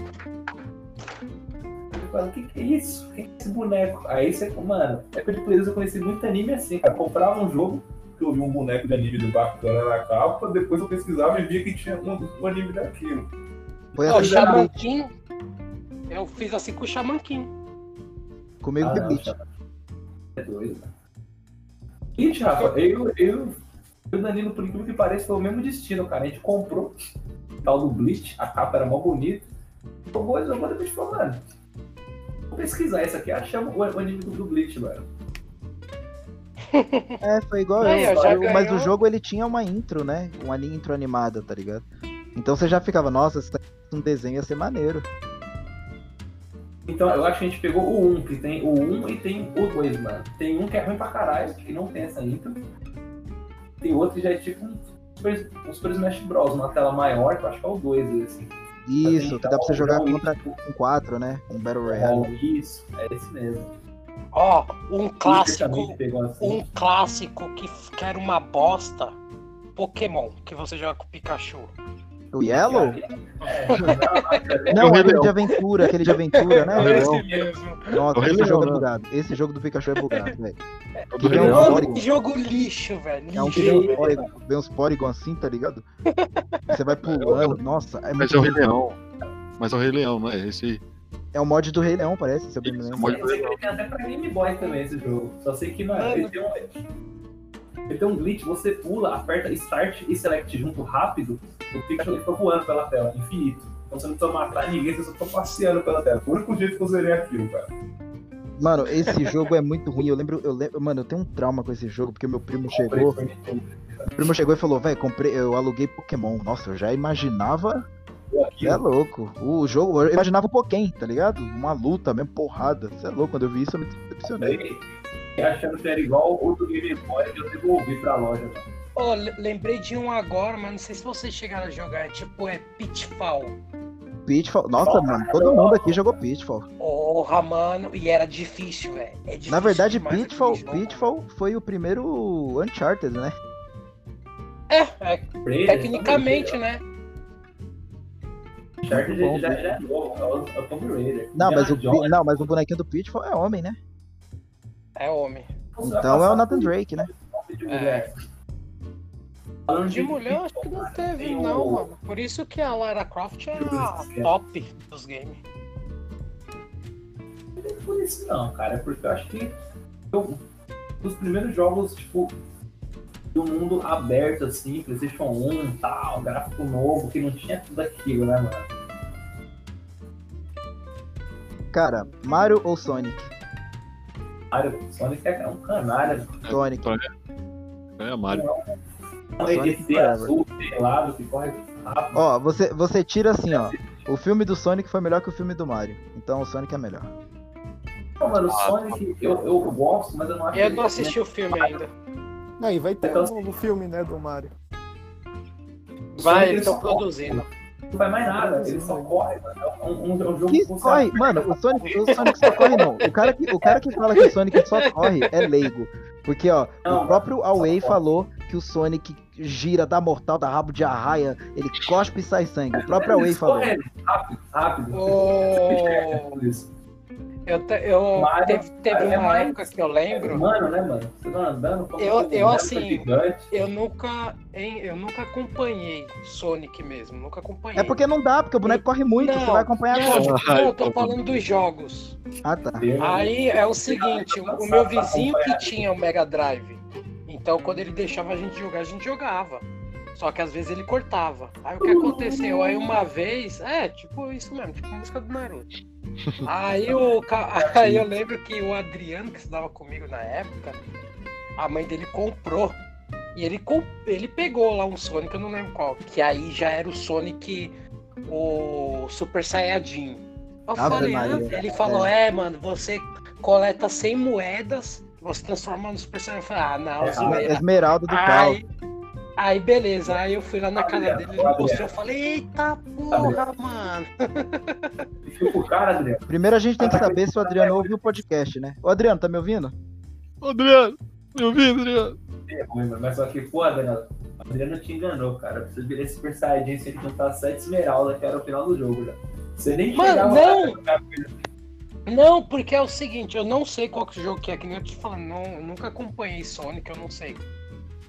C: Eu falo, o que, que é isso? O que, que é esse boneco? Aí você, mano, é época de Play 2 eu conheci muito anime assim, cara. Comprava um jogo, que eu vi um boneco de anime do bacana na capa, depois eu pesquisava e via que tinha um, um anime daquilo.
E: Foi
D: Ó, o
E: assim
D: Shaman King, eu fiz assim com o Shaman King.
E: comigo
C: Ah. Chapa. É doido, cara. Ixi, Rafa, eu, eu E o Danilo, por incrível que pareça, foi o mesmo destino, cara. A gente comprou o tal do Bleach, a capa era mó bonita. Jogou e jogou, depois falou, mano. Vou pesquisar isso aqui, achamos o o anime do do Bleach, mano.
E: É, foi igual
D: Aí,
E: eu. Eu- Mas
D: ganhou.
E: o jogo ele tinha uma intro, né? Uma intro animada, tá ligado? Então você já ficava, nossa, esse um desenho ia ser maneiro.
C: Então, eu acho que a gente pegou o 1, que tem o 1 e tem o 2, mano. Tem um que é ruim pra caralho, que não tem essa intro. Tem outro que já é tipo um Super, um Super Smash Bros. Uma tela maior, que eu acho que é o 2, assim.
E: Isso, que dá pra você jogar contra com 4, né? Um Battle Royale.
C: É, isso, é esse mesmo.
D: Ó, um
C: Esse
D: clássico.
C: assim.
D: Um clássico que, que era uma bosta. Pokémon, que você joga com o Pikachu.
E: O Yellow?
C: É, não,
A: Rei
E: aquele de aventura, aquele de aventura, né?
A: Rei
D: Esse
A: Leão.
D: mesmo.
E: Nossa, esse
A: Leão,
E: jogo é
A: né?
E: bugado. Esse jogo do Pikachu é bugado, velho.
A: O
E: Que vem um
D: que jogo lixo, velho.
E: É um que vem uns Porygon, vem uns Porygon assim, tá ligado? Você vai pulando. Nossa, é
A: Mas
E: muito
A: é o Rei. Leão. Mas é o Rei Leão, não é esse aí.
E: É o mod do Rei Leão, parece, se eu bem me lembro.
C: Eu sei que ele tem até pra Game Boy também esse jogo. Só sei que, mano, ele tem um. Ele tem um glitch, você pula, aperta Start e Select junto rápido, o Pikachu ele fica voando pela tela, infinito. Então você não precisa matar ninguém, você só tá passeando pela tela.
F: O único jeito que eu zerei aquilo, cara.
E: Mano, esse [laughs] jogo é muito ruim. Eu lembro, eu lembro, mano, eu tenho um trauma com esse jogo, porque meu primo chegou. Meu primo chegou e falou, velho, comprei, eu aluguei Pokémon. Nossa, eu já imaginava. Você é louco. O jogo, eu imaginava um Pokémon, tá ligado? Uma luta mesmo, porrada. Você é louco, quando eu vi isso eu me decepcionei.
C: E achando que era igual o do Game Boy que eu devolvi pra loja,
D: le- lembrei de um agora, mas não sei se vocês chegaram a jogar. Tipo, é Pitfall.
E: Pitfall. Nossa, mano, todo mundo aqui jogou Pitfall.
D: Porra, mano. E era difícil, velho. É difícil
E: Na verdade, Pitfall,
D: jogo,
E: Pitfall foi o primeiro Uncharted, né?
D: É, é, tecnicamente, né?
E: Bom,
C: já, já é novo, é o, é o Tomb Raider.
E: Não, mas o,
C: Indiana
E: Pi- não, mas o bonequinho do Pitfall é homem, né?
D: É homem.
E: Então é o Nathan Drake, né?
D: É.
C: mulher. Falando
D: De mulher, acho que não teve, não, mano. Por isso que a Lara Croft é a
C: É.
D: top dos games.
C: Não é por isso não, cara. É porque eu acho que eu, dos primeiros jogos, tipo, do mundo aberto, assim, Playstation 1 e tal, gráfico novo, que não tinha tudo aquilo, né, mano?
E: Cara, Mario ou Sonic?
C: Mario, Sonic é um canalha.
E: Sonic.
A: É, Mario.
E: Sonic
C: Esse
E: Forever.
C: azul, pelado, que corre rápido.
E: Ó, você, você tira assim, ó. O filme do Sonic foi melhor que o filme do Mario. Então o Sonic é melhor.
C: Não, mano, o Sonic eu, eu gosto, mas eu não acho
D: Eu não assisti o filme ainda.
B: Aí vai ter
C: Então-
B: um novo filme, né, do Mario.
D: Vai, eles estão produzindo.
C: Não faz mais nada, ele só corre, mano. É um, um, é um jogo
E: Que corre, mano, o Sonic, o Sonic só corre não. O cara, que, o cara que fala que o Sonic só corre é leigo. Porque, ó,
C: Não,
E: o próprio Away falou que o Sonic gira, dá mortal, dá rabo de arraia, ele cospe e sai sangue. O próprio Away falou.
C: rápido, rápido. Isso.
D: Eu, te- eu
C: Mario-
D: teve, teve
C: é
D: uma
C: mais-
D: época que eu lembro.
C: Mano, né, mano? Você vai andando como
D: Eu- eu,
C: boneco
D: assim,
C: gigante.
D: Eu nunca, hein, eu nunca acompanhei Sonic mesmo, nunca acompanhei.
E: É porque não dá, porque o boneco corre muito,
D: Não,
E: você vai acompanhar
D: não,
E: como?
D: não, eu tô falando dos jogos.
E: Ah, tá.
D: Aí é o seguinte, o o meu vizinho que tinha o Mega Drive. Então quando ele deixava a gente jogar, a gente jogava. Só que às vezes ele cortava. Aí o que aconteceu? Aí uma vez, é, tipo isso mesmo, tipo música do Naruto. Aí, o, [laughs] aí eu lembro que o Adriano, que estudava comigo na época, a mãe dele comprou. E ele, ele pegou lá um Sonic, eu não lembro qual. Que aí já era o Sonic, o Super Saiyajin. Eu
E: Ave
D: falei, ah,
E: Maria.
D: ele falou, é. mano, você coleta 100 moedas, você transforma no Super Saiyajin. Eu falei, ah, não,
C: É,
D: zoeira.
E: Esmeralda do pau.
D: Aí, beleza, aí eu fui lá na casa dele, ele mostrou, eu falei, eita porra, mano. [laughs]
E: Primeiro a gente tem que saber se o Adriano ouviu o podcast, né? Ô Adriano, tá me ouvindo?
A: Ô, Adriano, me ouvindo, Adriano?
C: É ruim. Mas só que, pô, Adriano, o Adriano te enganou, cara. Você virar esse Super Saiyajin se ele juntar 7 esmeralda, que era o final do jogo, já. Você nem
D: Mano,
C: chegava
D: não.
C: lá pra jogar com ele.
D: Não, porque é o seguinte, eu não sei qual que jogo que é, que nem eu te falando, não, eu nunca acompanhei Sonic, eu não sei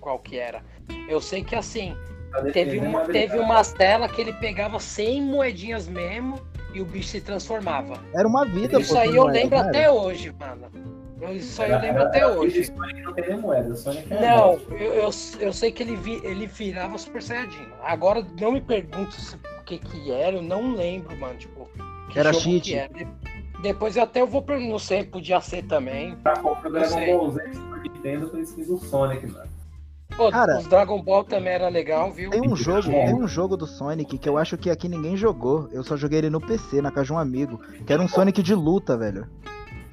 D: qual que era. Eu sei que assim,
C: Tá
D: teve, uma, teve umas telas que ele pegava 100 moedinhas mesmo e o bicho se transformava.
E: Era uma vida,
D: Isso
E: pô,
D: aí eu lembro
E: era?
D: até hoje, mano. Eu- Isso aí eu lembro até
C: Era-
D: hoje.
C: Sonic não tem nem moeda, Sonic é
D: Não, eu, eu, eu sei que ele, vi, ele virava Super Saiyajin. Agora não me pergunto o que que era, eu não lembro, mano. Tipo, que
E: Era
D: jogo
E: cheat.
D: que era. De- Depois até eu vou perguntar, não sei, podia ser também.
C: Comprar o Dragon
D: sei.
C: Ball Z Nintendo skin do Sonic, mano.
D: Pô,
E: Cara-
D: os Dragon Ball também era legal, viu?
E: Tem um jogo,
C: É.
E: tem um jogo do Sonic que eu acho que aqui ninguém jogou. Eu só joguei ele no PC, na casa de um amigo. Que era um Sonic de luta, velho.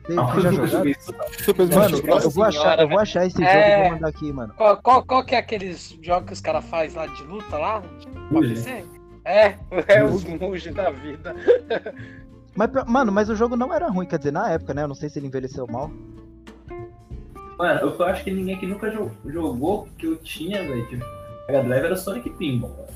E: Vocês
C: Não,
E: vocês já [laughs] Mano, eu vou, achar, eu vou achar esse
D: É.
E: jogo e vou mandar aqui, mano.
D: Qual, qual, qual que é aqueles jogos que os caras fazem lá de luta lá? Pra. PC? É, é os Mugen da vida.
E: Mas, mano, mas o jogo não era ruim, quer dizer, na época, né? Eu não sei se ele envelheceu mal.
C: Mano, o que eu acho que ninguém que nunca jo- jogou, que eu tinha, velho, de Mega Drive era o Sonic Pinball, velho.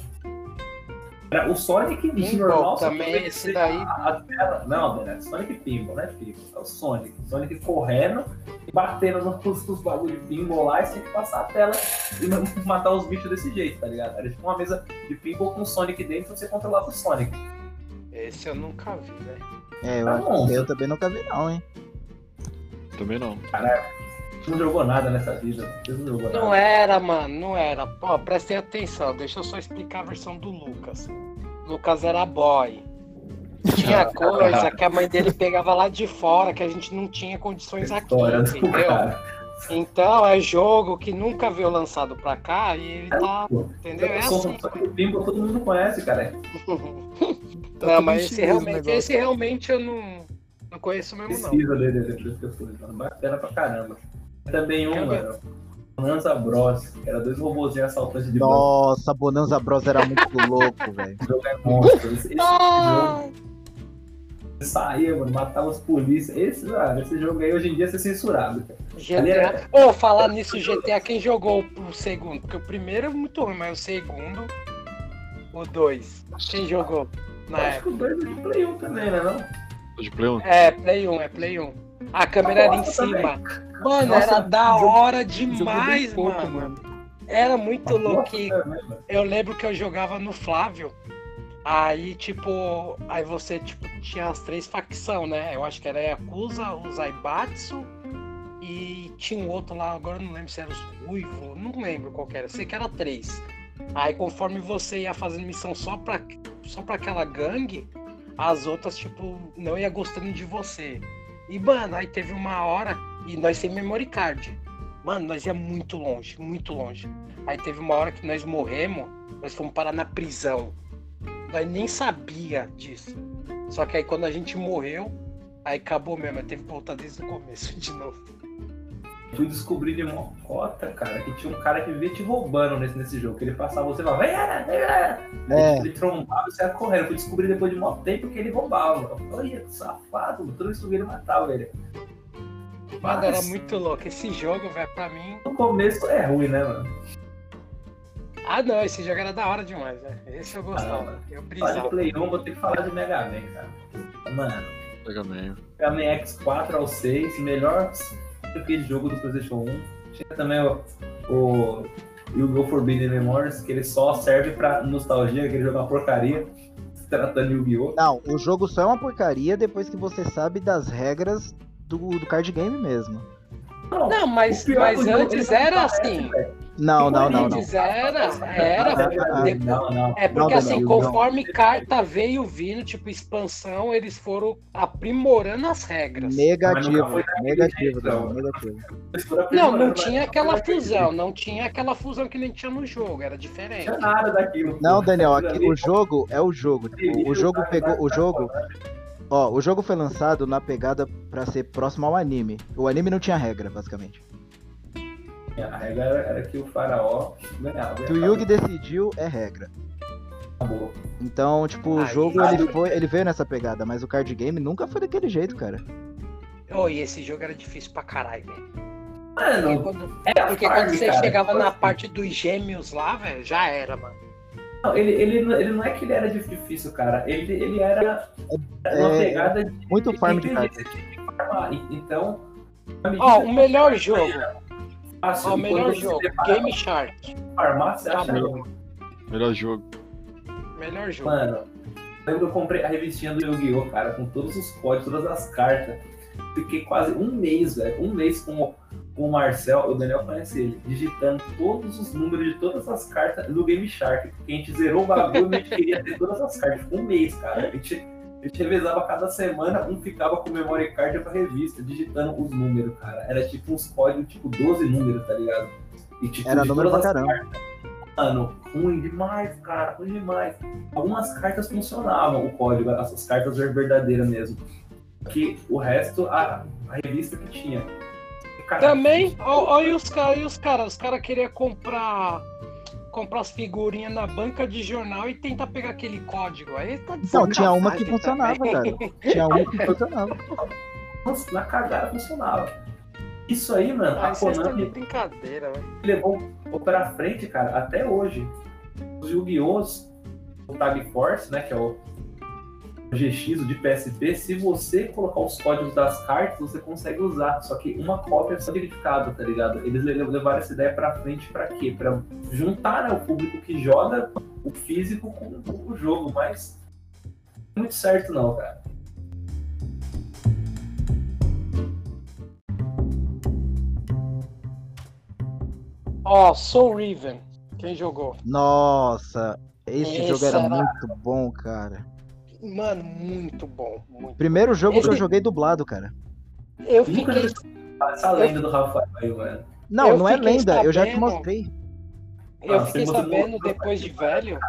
C: Era o Sonic
D: Pinball
C: normal,
D: também, esse daí.
C: A, a tela, não, velho, é Sonic Pinball, né, Pinball? É o Sonic. Sonic correndo e batendo nos, nos bagulho de pinball lá e tem que passar a tela e ma- [laughs] matar os bichos desse jeito, tá ligado? Era tipo uma mesa de pinball com o Sonic dentro e você controlava o Sonic.
D: Esse eu nunca vi, velho.
E: É, eu,
C: Tá
E: eu também nunca vi, não, hein?
A: Também não.
C: Você não jogou nada nessa vida. Não jogou
D: Não
C: nada.
D: era, mano, não era. Pô, prestem atenção, deixa eu só explicar a versão do Lucas. Lucas era boy. Tinha [laughs] coisa que a mãe dele pegava lá de fora que a gente não tinha condições aqui, entendeu?
C: cara.
D: Então é jogo que nunca veio lançado pra cá e ele tá.
C: Pô,
D: Entendeu? É
C: Só-
D: assim.
C: só que o Pinball todo mundo conhece, cara. [laughs]
B: Tá
D: Não, mas esse realmente, esse realmente eu não, não conheço mesmo, não.
C: Precisa pessoas, mano. Bacana pra caramba. Também um, mano. Bonanza Bros, era dois robôzinhos assaltantes de banco.
E: Nossa, Bonanza Bros era muito [laughs] louco, velho.
C: Esse jogo é monstro. Esse, esse
D: Ah!
C: jogo você saía, mano, matava os polícias. Esse, mano, esse jogo aí hoje em dia é censurado, cara.
D: GTA.
C: era-
D: Ô, falar nisso, GTA, quem jogou o segundo? Porque o primeiro é muito ruim, mas o segundo, o dois. Quem jogou na
C: Acho
D: época?
C: que o dois é de Play 1 também, né? Não?
A: Tô de Play 1.
D: É, Play 1, é Play 1. A câmera era em cima. Mano,
C: Nossa,
D: era da hora demais,
B: pouco,
D: mano. Era muito louco.
C: Nossa, é mesmo.
D: Eu lembro que eu jogava no Flávio. Aí, tipo, aí você tipo, tinha as três facções, né? Eu acho que era a Yakuza, o Zaibatsu e tinha um outro lá, agora eu não lembro se era os Ruivo, não lembro qual que era, sei que era três. Aí conforme você ia fazendo missão só pra, só pra aquela gangue, as outras, tipo, não ia gostando de você. E, mano, aí teve uma hora, e nós sem memory card. Mano, nós ia muito longe, muito longe. Aí teve uma hora que nós morremos, nós fomos parar na prisão. Nós nem sabia disso. Só que aí quando a gente morreu, aí acabou mesmo, teve que voltar desde o começo [laughs] de novo.
C: Fui descobrir de uma cota, cara, que tinha um cara que vivia te roubando nesse, nesse jogo. Que ele passava você e falava, vai, era, vai, era.
E: É,
C: Ele trombava e você ia correndo. Fui descobrir depois de muito tempo que ele roubava. Eu falei, Olha, que safado, mano. Toda vez que eu ele matava ele.
D: Mano, era
C: Mas,
D: muito louco. Esse jogo, velho, pra mim.
C: No começo é ruim, né, mano?
D: Ah não, esse jogo era da hora demais, velho. Esse eu gostava.
C: mano.
D: eu brisava.
C: Play 1, vou ter que falar de Mega Man, cara. Mano,
A: Mega Man.
C: Mega Man X4 ao 6, melhor aquele jogo do PlayStation 1. Tinha também o, o Yu-Gi-Oh! Forbidden Memories, que ele só serve pra nostalgia, aquele jogo é uma porcaria, se tratando de Yu-Gi-Oh!
E: não, o jogo só é uma porcaria depois que você sabe das regras do, do card game mesmo.
D: Não, mas,
C: é
D: mas antes era
C: parece,
D: assim.
E: Não, não, não, não.
D: Antes era, era. Depois-
C: Não, não.
D: É porque assim, conforme carta veio vindo, tipo expansão, eles foram aprimorando as regras.
E: Negativo, negativo,
C: não.
E: negativo.
D: Não, não tinha aquela fusão, não tinha aquela fusão que nem tinha no jogo, era diferente.
C: Não tinha nada daquilo.
E: Não,
C: pô.
E: Daniel, aqui, o jogo é o jogo. Tipo, o jogo pegou. O jogo. Ó, o jogo foi lançado na pegada pra ser próximo ao anime. O anime não tinha regra, basicamente.
C: A regra era, era que o faraó ganhava.
E: O que o Yugi decidiu é regra.
C: Acabou.
E: Então, tipo, o
D: Aí-
E: jogo ele, foi, ele veio nessa pegada, mas o card game nunca foi daquele jeito, cara.
D: Oh, e esse jogo era difícil pra caralho, velho. Porque
C: Mano,
D: quando,
C: é a
D: porque
C: farm,
D: quando você
C: cara.
D: chegava na parte dos gêmeos lá, velho, já era, mano.
C: Não, ele, ele, ele não é que ele era difícil, cara. Ele, ele era era uma
E: É,
C: pegada de.
E: muito farm de
C: inteligência,
E: cartas.
C: você tinha que farmar. E- Então.
D: Ó,
C: que
D: o melhor jogo,
C: fácil,
D: o melhor jogo, Game Shark.
C: farmar, você
D: Tá
C: acha ruim.
A: Melhor jogo.
D: Melhor jogo.
C: Mano, lembro que eu comprei a revistinha do Yu-Gi-Oh, cara, com todos os códigos, todas as cartas. Fiquei quase um mês, velho. Um mês com, com o Marcel, o Daniel conhece ele, digitando todos os números de todas as cartas no Game Shark. Porque a gente zerou o bagulho e a gente queria ter todas as cartas. Ficou um mês, cara. A gente, a gente revezava cada semana, um ficava com memory card pra revista, digitando os números, cara. Era tipo uns códigos, tipo 12 números, tá ligado? E, tipo,
E: Era número pra
C: as
E: caramba.
C: Mano, ruim demais, cara, ruim demais. Algumas cartas funcionavam, o código, essas cartas verdadeiras mesmo. Que o resto, a, a revista que tinha. Cara,
D: Também, olha os caras, os caras, os caras queriam comprar comprar as figurinhas na banca de jornal e tentar pegar aquele código. Aí tá de
E: Não, tinha uma que
D: sacanagem
E: funcionava,
D: também. [laughs]
E: cara. Tinha uma que funcionava.
C: Nossa, na cagada funcionava. Isso aí, mano,
D: Ah,
C: a Konami
D: brincadeira, velho.
C: levou pra frente, cara, até hoje. Os Yu-Gi-Ohs, o Tag Force, né, que é o GX, o de PSP, se você colocar os códigos das cartas, você consegue usar. Só que uma cópia é solidificada, tá ligado? Eles le- levaram essa ideia pra frente pra quê? Pra juntar né, o público que joga o físico com, o jogo, mas não é muito certo não, cara.
D: Ó, Soul Riven. Quem jogou?
E: Nossa, esse
D: Esse
E: jogo era
D: era-
E: muito bom, cara.
D: Mano, muito bom. Muito.
E: Primeiro jogo que eu
D: Esse-
E: joguei dublado, cara.
D: Eu fiquei.
C: Essa lenda do Rafael aí, mano.
E: Não,
D: Eu
E: não é lenda, eu já te
D: sabendo-
E: mostrei.
D: Eu
C: Ah,
D: fiquei sabendo depois de velho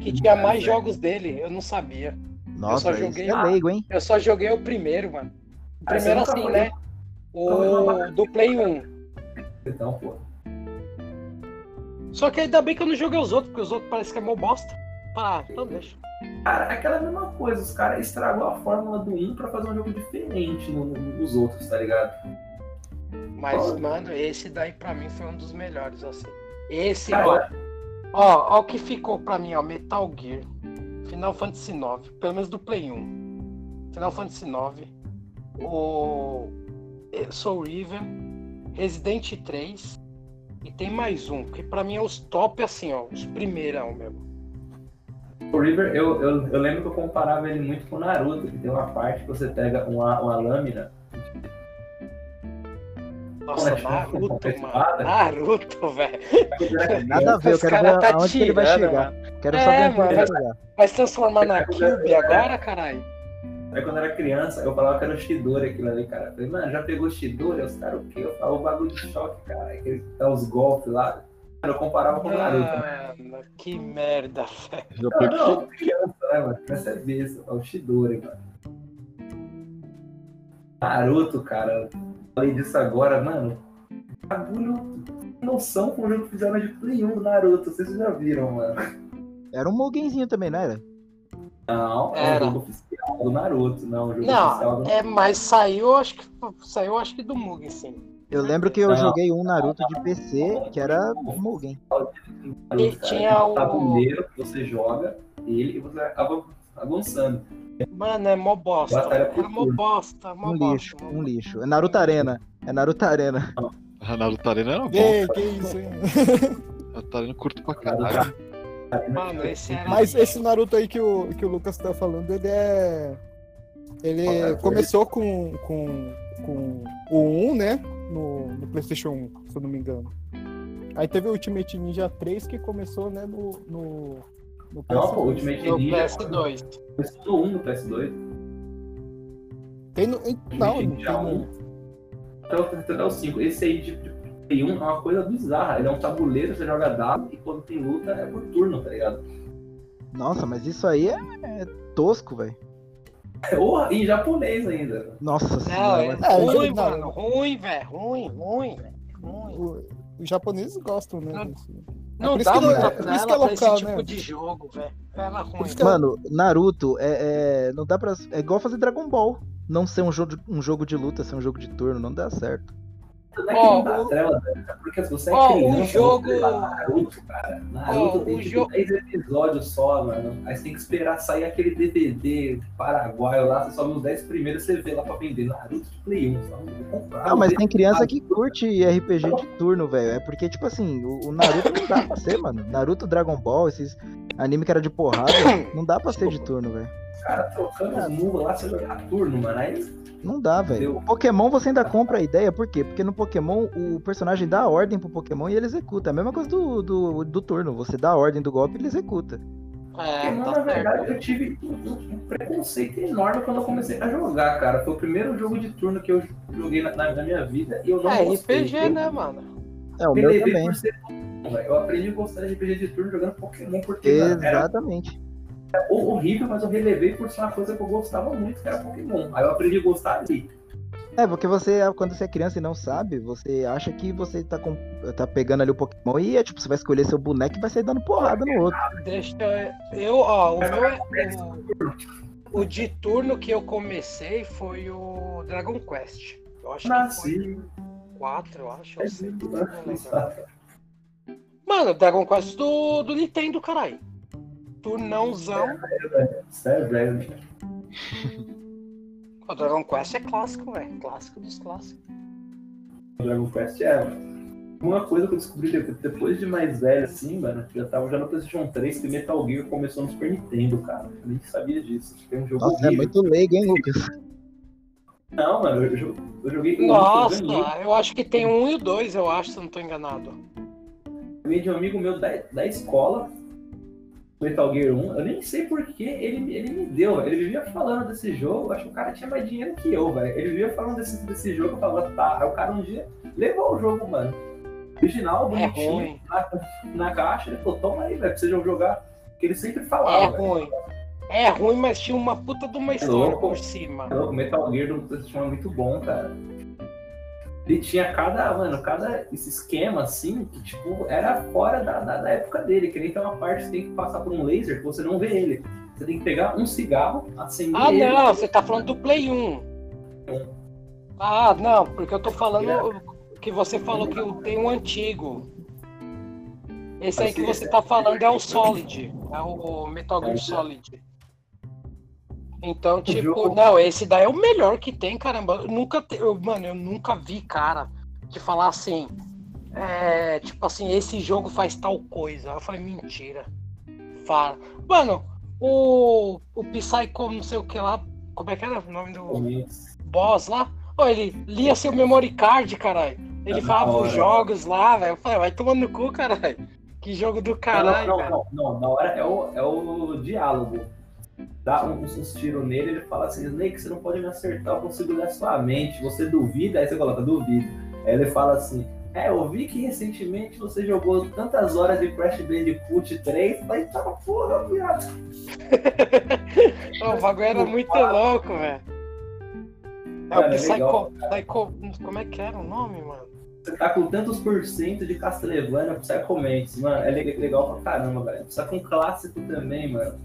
D: que tinha mais jogos dele. Eu não sabia.
E: Nossa,
D: só
E: isso
D: joguei-
E: é leigo, hein?
D: Eu só joguei o primeiro, mano. O
C: Ah,
D: primeiro assim,
C: foi-
D: né? O do Play 1.
C: Então, pô.
D: Só que ainda bem que eu não joguei os outros, porque os outros parecem que é mó bosta. Ah, então deixa.
C: Cara, é aquela mesma coisa, os caras estragou a fórmula do 1 pra fazer um jogo diferente no, no- nos outros, tá ligado?
D: Mas,
C: Olha.
D: mano, esse daí pra mim foi um dos melhores, assim. Esse, ó. Ó, o que ficou pra mim, ó. Metal Gear. Final Fantasy IX. Pelo menos do Play 1. Final Fantasy IX. O eh, Soul Riven. Resident 3. E tem mais um, que pra mim é os top, assim, ó. Os primeirão mesmo.
C: O River, eu, eu, eu lembro que eu comparava ele muito com o Naruto, que tem uma parte que você pega uma, uma lâmina.
D: Nossa,
C: é que?
D: Naruto, mano. Naruto, [laughs] velho. [laughs]
E: Nada a ver, eu
D: Os
E: quero ver
D: tá
E: aonde que ele vai
D: tirando,
E: chegar.
D: mano.
E: Quero
D: É,
E: saber onde
D: mano,
E: ele vai chegar.
D: Vai se transformar na Cube agora, caralho?
C: Aí quando eu era criança, eu falava que era o Shidori aquilo ali, cara. Eu falei, mano, já pegou o Shidori? Os caras o quê? Eu falava o bagulho de choque, cara. Aquele, dá os golpes lá. Eu comparava com o Naruto. né?
D: Mano, que merda, velho.
C: Não, não, criança, né, mano? Criança é besta, é o Shidori, mano. Naruto, cara. Falei disso agora, mano. Bagulho noção com o jogo que fizeram de Play 1 do Naruto. Vocês já viram, mano.
E: Era um Mugenzinho também, não era?
C: Não, é
D: Era.
C: o jogo oficial do Naruto, não. O jogo oficial
D: Não,
C: do
D: é, mas saiu, acho que saiu, acho que do Mugen, sim.
E: Eu lembro que eu joguei um Naruto de PC que era Mugen.
D: E
C: cara.
D: tinha
C: É um
D: o-
C: tabuleiro que você joga ele e você acaba avançando.
D: Mano, é mó bosta. É mó bosta, mó
E: Um
D: bosta.
E: lixo,
D: mó
E: um lixo. É Naruto Arena. É Naruto Arena.
A: A Naruto Arena era bom.
B: Ei, que isso, hein? [laughs]
A: Naruto Arena curto pra caralho.
D: Mano, esse era.
B: Mas esse Naruto aí que o, que o Lucas tá falando, ele é. Ele
C: é?
B: começou com, com, com o 1, né? No, no PlayStation 1, se eu não me engano. Aí teve o Ultimate Ninja 3 que começou, né, no. no, no
C: Não, pô,
B: PS2.
C: Ultimate
D: No
C: Ninja.
D: PS2.
C: Começou no 1 no PS2.
B: Tem no, não, não
C: Ninja
B: tem
C: 1.
B: no,
C: Até o, até o 5. Esse aí de, de Play 1 é uma coisa bizarra. Ele é um tabuleiro, você joga dado e quando tem luta é por turno, tá ligado?
E: Nossa, mas isso aí é, é tosco, velho. [laughs]
C: Ou em japonês ainda.
E: Nossa
D: Não,
E: senhora.
D: é
B: É,
D: ruim,
B: não.
D: mano. Ruim, velho. Ruim, ruim, velho. Ruim.
B: os japoneses gostam, né?
D: Não-
B: desse-
D: Não
B: por isso
D: dá
B: que não-
D: muita
B: é por isso que é
D: pra esse
B: local,
D: tipo
B: né?
D: de jogo, velho.
B: É-
E: Mano, Naruto é, é- não dá para é igual fazer Dragon Ball. Não ser um jogo, de, um jogo de luta, ser um jogo de turno, não dá certo.
C: Não é que
D: Ó,
C: não dá
D: o-
C: trela. É porque se você é
D: Ó, o
C: criança,
D: jogo-
C: você vai lá, Naruto, cara. Naruto
D: Ó,
C: tem
D: o
C: tipo
D: jo-
C: 10 episódios só, mano. Aí você tem que esperar sair aquele DVD paraguaio lá, você sobe os 10 primeiros, você vê lá pra vender Naruto de Play 1. Só não vou comprar.
E: Não, mas tem criança que curte RPG de turno, velho. É porque, tipo assim, o, o Naruto não dá pra ser, mano. Naruto, Dragon Ball, esses anime que era de porrada, não dá pra ser de turno, velho.
C: Os caras trocando as nuvens lá, você jogar turno, mano. Aí
E: Não dá, velho. O Pokémon você ainda compra a ideia, por quê? Porque no Pokémon o personagem dá a ordem pro Pokémon e ele executa. É a mesma coisa do, do, do turno. Você dá a ordem do golpe e ele executa.
D: É,
C: Pokémon,
D: tá
C: na verdade,
D: certo.
C: eu tive um preconceito enorme quando eu comecei a jogar, cara. Foi o primeiro jogo de turno que eu joguei na, na- na minha vida e eu não
D: É
C: gostei.
D: RPG,
C: Eu
D: né, mano?
E: É, o
C: me
E: meu também.
C: ser. Eu aprendi a gostar de RPG de turno jogando Pokémon porque
E: Exatamente.
C: Horrível, mas eu relevei por ser uma coisa que eu gostava muito, que era Pokémon. Aí eu aprendi a gostar ali.
E: É, porque você, quando você é criança e não sabe, você acha que você tá, com- tá pegando ali o Pokémon e é tipo, você vai escolher seu boneco e vai sair dando porrada no outro.
D: Deixa eu. eu, Ó, o meu é. O, o de turno que eu comecei foi o Dragon Quest. Eu acho que
C: Nasci.
D: foi 4, eu acho.
C: É
D: Ou 5, não lembro.
C: Sabe?
D: Mano, Dragon Quest do, do Nintendo, caralho. Turnãozão.
C: Sério, velho.
D: O Dragon Quest é clássico, velho. Clássico dos clássicos.
C: Dragon Quest é. Uma coisa que eu descobri de- depois de mais velho, assim, mano, que eu tava já no PlayStation 3, que Metal Gear começou no Super Nintendo, cara. Eu nem sabia disso. Foi um jogo
E: Nossa, é muito leigo, hein, Lucas?
C: Não, mano, eu, eu joguei com
D: Nossa,
C: eu ganhei,
D: eu acho que tem um e o dois, eu acho, se eu não tô enganado.
C: ganhei de um amigo meu da, da escola, Metal Gear 1. Eu nem sei porquê ele, ele me deu. Ele vivia falando desse jogo, acho que o cara tinha mais dinheiro que eu, velho. Ele vivia falando desse, desse jogo, eu falava, tá. Aí o cara um dia levou o jogo, mano. Original,
D: É
C: bonitinho,
D: ruim.
C: na, na caixa, ele falou, toma aí, velho, pra você jogar. Que ele sempre
D: É
C: falava, velho.
D: ruim. É ruim, mas tinha uma puta de uma história
C: louco.
D: por cima.
C: O Metal Gear do PlayStation é muito bom, cara. Ele tinha cada, mano, cada esse esquema assim, que tipo, era fora da, da, da época dele. Que nem tem uma parte que você tem que passar por um laser que você não vê ele. Você tem que pegar um cigarro, acender
D: Ah,
C: ele.
D: não, você tá falando do Play 1. Ah, não, porque eu tô falando que você falou que tenho um antigo. Esse aí que você tá falando é o Solid, é o Metal Gear Solid. Então, tipo, não, esse daí é o melhor que tem, caramba. Eu nunca, te- eu, mano, eu nunca vi cara que falar assim, é, tipo assim, esse jogo faz tal coisa. Eu falei, mentira. Fala. Mano, o, o Psycho não sei o que lá, como é que era o nome do boss lá? Ô, ele lia seu memory card, caralho. Ele
C: Da
D: falava
C: hora.
D: os jogos lá, velho. Eu falei, vai tomando no cu, caralho. Que jogo do caralho,
C: não,
D: velho.
C: não, não, não, na hora é o, é o diálogo. Dá uns, uns tiros nele, ele fala assim, Snake, você não pode me acertar, eu consigo ler a sua mente. Você duvida, aí você coloca, duvido. Aí ele fala assim, é, eu vi que recentemente você jogou tantas horas de Crash Bandicoot 3, falei, tá porra, viado. [laughs]
D: O bagulho era muito louco, velho. É o Psycho. Psycho. Como é que era o nome, mano?
C: Você tá com tantos por cento de Castlevania Psycho Mantis, mano, é le- legal pra caramba, velho. Só que um clássico também, mano,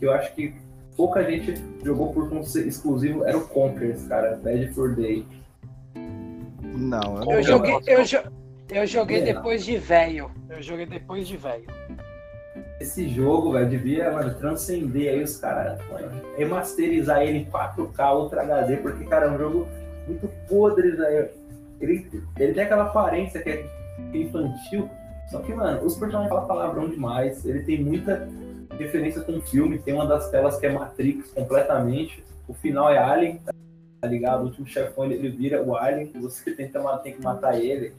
C: que eu acho que pouca gente jogou por conta exclusivo, era o Conkers, cara, Bad for Day.
E: Não, eu
D: Eu
E: não
D: joguei, eu, jo- eu joguei
C: É.
D: depois de velho. Eu joguei depois de velho.
C: Esse jogo, velho, devia, mano, transcender aí os caras, remasterizar ele em 4K, Ultra HD, porque, cara, é um jogo muito podre, velho. Ele, ele tem aquela aparência que é infantil, só que, mano, os personagens falam palavrão demais, ele tem muita referência com o filme, tem uma das telas que é Matrix completamente, o final é Alien, tá ligado? O último chefão, ele, ele vira o Alien, você [laughs] tenta, tem que matar ele.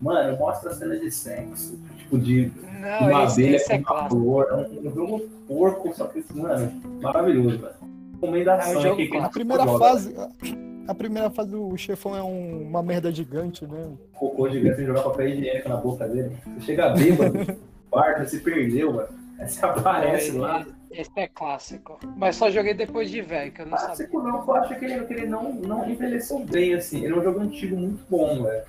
C: Mano, mostra cena de sexo, tipo, de
D: Não,
C: uma
D: esse,
C: abelha
D: esse é
C: com
D: clássico.
C: flor. É um, um jogo porco, só que, mano, maravilhoso, velho. Recomendação
D: É jogo
C: aqui. quem
B: A primeira
C: joga,
B: fase. A primeira fase do chefão é um- uma merda gigante, né?
C: Cocô gigante jogar papel higiênico na boca dele. Você chega bêbado [laughs] quarto, você perdeu, mano. Você aparece lá.
D: Esse é clássico. Mas só joguei depois de velho, que eu não sabia.
C: Clássico não, eu acho que ele, que ele não, não envelheceu bem, assim. Ele é um jogo antigo muito bom, velho.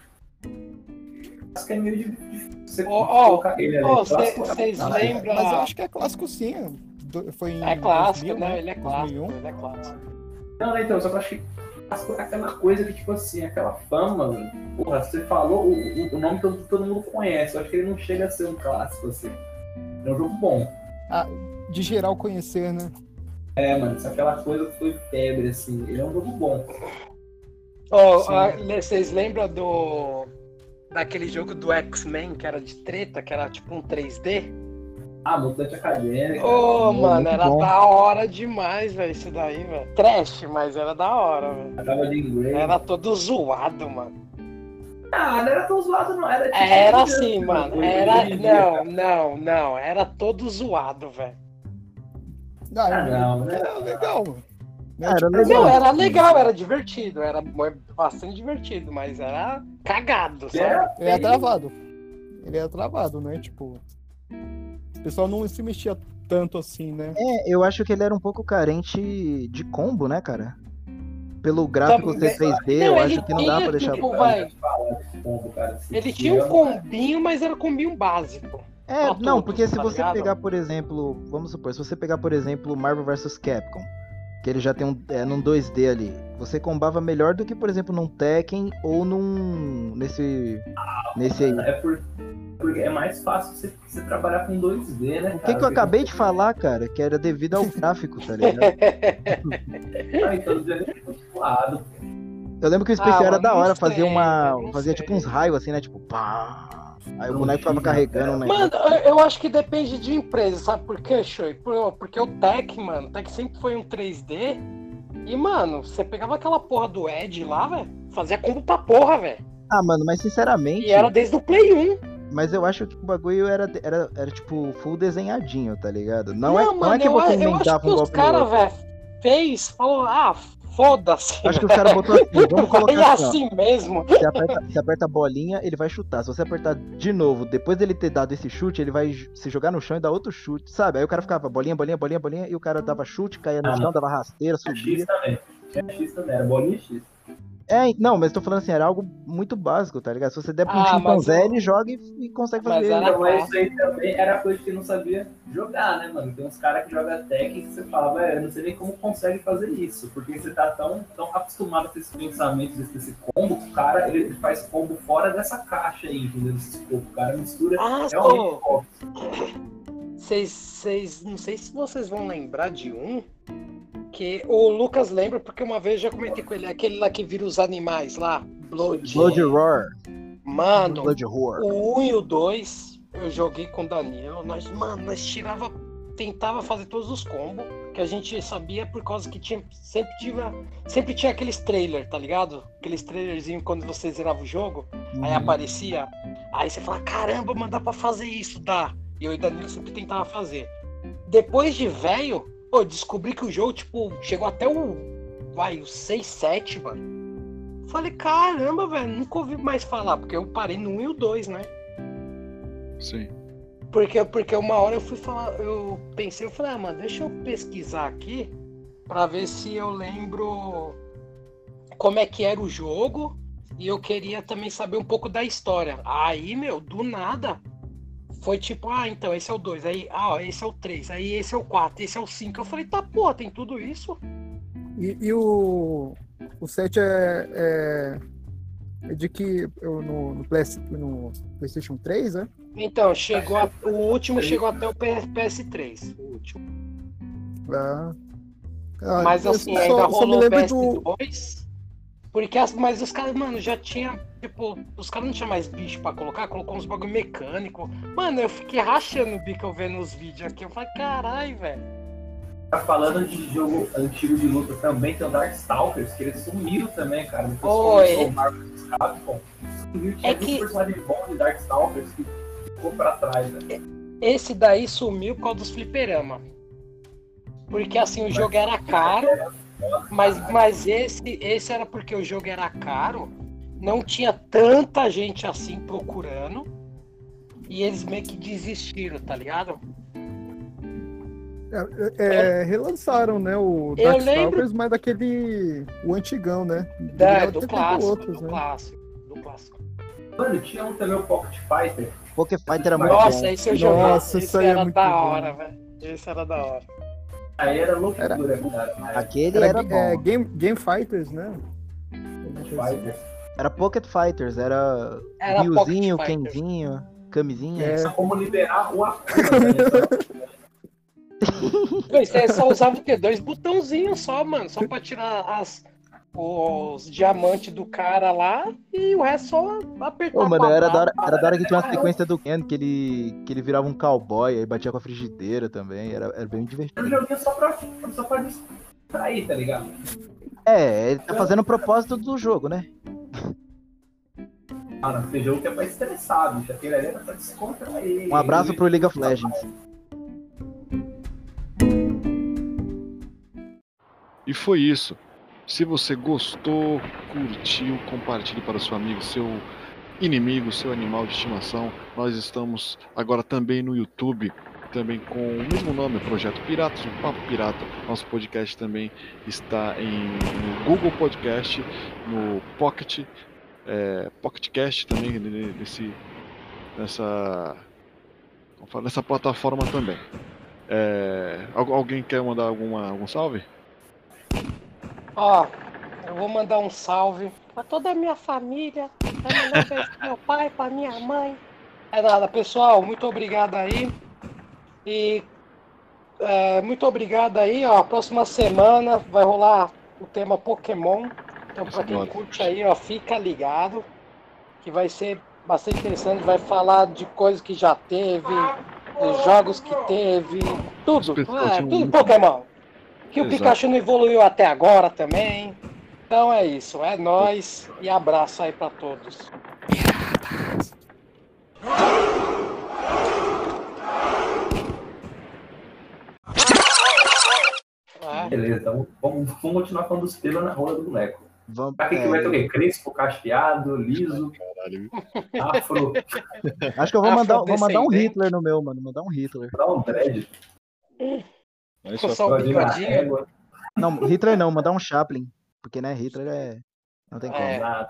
C: Acho que é meio difícil você
D: ó,
C: colocar ele ali. Clássico,
D: vocês
C: ah,
D: lembram?
B: Mas eu acho que é clássico sim. Foi em
D: É clássico,
B: 2000,
D: né?
B: né?
D: Ele é clássico,
B: 2001.
D: ele é clássico.
C: Não, não, então, só que eu acho que clássico é aquela coisa que, tipo assim, aquela fama, mano. Porra, você falou o, o- nome todo, todo mundo conhece. Eu acho que ele não chega a ser um clássico, assim. É um jogo bom.
B: De geral conhecer, né?
C: É, mano, isso é aquela coisa que foi febre, assim. Ele é um jogo bom.
D: Ó,
B: Sim.
D: a- vocês lembram do. daquele jogo do X-Men que era de treta, que era tipo um 3D?
C: Ah, mutante acadêmico.
D: Ô,
E: Muito
D: mano, era
E: bom.
D: da hora demais, velho, isso daí, velho. Trash, mas era da hora, velho.
C: Acaba de inglês.
D: Era todo zoado, mano.
C: Ah, não era tão zoado, não. Era, tipo,
D: Era assim, mano.
C: Hoje
D: Era. Não, não, não. Era todo zoado, velho.
B: Ah,
C: Ah, não, né?
B: Era legal, mano. Né,
E: Era
B: tipo,
E: legal.
D: Não, era legal, era divertido. Era bastante divertido, mas era cagado, sabe?
C: Era
B: Ele é travado. Ele é travado, né? Tipo. O pessoal não se mexia tanto assim, né?
E: É, eu acho que ele era um pouco carente de combo, né, cara? Pelo gráfico
D: Também-
E: ser 3D,
D: Não,
E: eu acho que não dá pra deixar.
D: tipo, vai. Ele tinha um combinho, mas era combinho básico.
E: É, não, porque se
D: tá
E: você pegar, por exemplo, vamos supor, se você pegar, por exemplo, Marvel vs Capcom, que ele já tem um, é, num 2D ali, você combava melhor do que, por exemplo, num Tekken ou num. nesse. nesse aí.
C: É por- porque é mais fácil você, você trabalhar com 2D, né?
E: O que, que eu acabei de falar, cara, que era devido ao gráfico, tá ligado? [laughs]
C: Ah, então 2D é.
E: Eu lembro que o especial
D: Ah,
E: era da hora, fazia uma.
D: eu não
E: fazia tipo uns raios assim, né? Tipo, pá. Aí o
C: Não
E: boneco
C: tinha,
E: carregando um
D: Mano, eu- acho que depende de empresa, sabe por quê, Shoei? Por- Porque o Tech, mano, o Tech sempre foi um 3D. E, mano, você pegava aquela porra do Ed lá, velho, fazia combo pra porra, velho.
E: Ah, mano, mas sinceramente.
D: E era desde o Play 1.
E: Mas eu acho que o bagulho era, era, era tipo full desenhadinho, tá ligado? Não, é, não
D: mano,
E: é que
D: eu,
E: você
D: eu acho
E: emendava
D: que
E: um
D: os
E: golpe no
D: caras, velho, fez, falou, ah, foda-se.
E: Acho que os caras botou assim, vamos
D: Vai
E: colocar assim, ó.
D: assim mesmo.
E: Você aperta, você aperta a bolinha, ele vai chutar. Se você apertar de novo, depois dele ter dado esse chute, ele vai se jogar no chão e dar outro chute, sabe? Aí o cara ficava bolinha, bolinha, bolinha, bolinha, e o cara dava chute, caía no
C: Ah,
E: chão, dava rasteira,
C: Tinha X
E: subia.
C: também. Tinha X também, era bolinha X.
E: É, não, mas tô falando assim, era algo muito básico, tá ligado? Se você der pra um
D: Ah, mas
E: chimpanzé,
D: eu-
E: ele joga e, e consegue
D: Mas
E: fazer.
D: era-
C: Então, mas isso aí também era coisa que não sabia jogar, né, mano? Tem uns caras que jogam tech que você fala, velho, eu não sei nem como consegue fazer isso, porque você tá tão, tão acostumado com esses pensamentos, desse combo, que o cara ele, faz combo fora dessa caixa aí, entendeu? Esse combo, o cara mistura
D: Ah,
C: realmente combo.
D: vocês, vocês, não sei se vocês vão lembrar de um, que o Lucas lembra, porque uma vez eu já comentei com ele, aquele lá que vira os animais lá, Blood.
E: Blood Roar.
D: Mano,
E: Blood Roar.
D: O 1 e o 2 eu joguei com o Daniel. Nós, mano, nós tirava, tentava fazer todos os combos que a gente sabia por causa que tinha, sempre tinha, sempre tinha aqueles trailers, tá ligado? Aqueles trailerzinhos quando você zerava o jogo, aí
E: Uhum.
D: aparecia, aí você fala, caramba, mano, dá pra fazer isso, dá. E eu e o Danilo sempre tentava fazer. Depois de velho, pô, descobri que o jogo, tipo, chegou até o, vai, o 6, 7, mano. Falei, caramba, velho, nunca ouvi mais falar, porque eu parei no 1 e o 2, né?
A: Sim.
D: Porque, porque uma hora eu fui falar, eu pensei, eu falei, ah, mano, deixa eu pesquisar aqui pra ver se eu lembro como é que era o jogo e eu queria também saber um pouco da história. Aí, meu, do nada, foi tipo, ah, então esse é o 2, aí, ah, ó, esse é o 3, aí esse é o 4, esse é o 5. Eu falei, tá, pô, tem tudo isso?
B: E, e o, o 7 é, é, é de que eu, no, no, PS, no PlayStation 3, né?
D: Então, chegou a- o último chegou até o PS3, o último.
B: Ah, ah,
D: Mas assim,
B: só-
D: ainda rolou
B: lembro do.
D: PS2. Porque as, mas os caras, mano, já tinha. Tipo, os caras não tinham mais bicho pra colocar, colocou uns bagulho mecânico. Mano, eu fiquei rachando o bico eu vendo os vídeos aqui. Eu falei, caralho, velho.
C: Tá falando de jogo antigo de luta também, tem o Darkstalkers, que eles sumiram também, cara. Depois
D: Oi.
C: começou o Marvel Capcom. Sumiu, tinha
D: É que-
C: personagens bons de Darkstalkers que ficou pra trás, né?
D: Esse daí sumiu por causa dos fliperama. Porque assim, o jogo era caro, mas, mas esse, esse era porque o jogo era caro, não tinha tanta gente assim procurando. E eles meio que desistiram, tá ligado?
B: É, é, relançaram, né? O
D: Eu
B: Darkstalkers, mas daquele. O antigão, né?
D: Da, do
B: feito
D: clássico,
B: outros,
D: do
B: né?
D: clássico, do clássico.
C: Mano, tinha um também, o Pocket Fighter.
E: Poké Fighter era muito
D: Nossa,
E: bom.
D: esse eu joguei.
B: Nossa,
D: esse
B: isso aí é
D: era
B: muito
D: da
B: bom.
D: hora, velho. Esse era da hora.
C: Aí era loucura, cara.
E: Aquele
B: Era,
E: era
B: é,
E: bom.
B: Game, Game Fighters, né?
C: Fighter.
E: Era Pocket Fighters, era
D: Era Fighters.
E: Kenzinho, camisinha.
B: É.
C: Só como liberar o Akuma, né?
D: Você só usava o quê? Dois botãozinhos só, mano. Só pra tirar as, os diamantes do cara lá e o resto só apertar.
E: Ô, mano, era da, hora, era da hora que tinha uma sequência do Ken que ele, que ele virava um cowboy, aí batia com a frigideira também, era, era bem divertido.
C: Eu joguei só pra, só pra distrair, tá ligado?
E: É, ele tá fazendo o propósito do jogo, né?
C: Mano, tem jogo que é pra estressar, bicho. Aquele ali era pra descontrair.
E: Um abraço pro League of Legends.
A: E foi isso. Se você gostou, curtiu, compartilhe para o seu amigo, seu inimigo, seu animal de estimação. Nós estamos agora também no YouTube, também com o mesmo nome, Projeto Piratas, o Papo Pirata. Nosso podcast também está em, no Google Podcast, no Pocket, é, Pocket Cast também, ne- nesse, nessa, nessa plataforma também. É, al- alguém quer mandar alguma, algum salve?
D: Ó, eu vou mandar um salve pra toda a minha família, pro meu pai, pra minha mãe. É nada, pessoal, muito obrigado aí. E é, muito obrigado aí, ó. Próxima semana vai rolar o tema Pokémon. Então, pra quem curte aí, ó, fica ligado. Que vai ser bastante interessante. Vai falar de coisas que já teve, de jogos que teve, tudo. É, tudo Pokémon. Que o
A: Exato.
D: Pikachu não evoluiu até agora também. Então é isso, é nóis e abraço aí pra todos.
C: Beleza, então vamos, vamos continuar falando dos pelos na rola do boneco.
E: Vamos,
C: Pra que, que
E: é,
C: vai ter o quê? Crespo, cacheado, liso,
A: Caralho.
C: afro,
E: acho que eu vou mandar, vou mandar um. Hitler no meu, mano. Mandar um Hitler.
C: dá um dread,
D: O
E: Não, Hitler não, mandar um Chaplin. Porque, né, Hitler é. Não tem como.
D: É.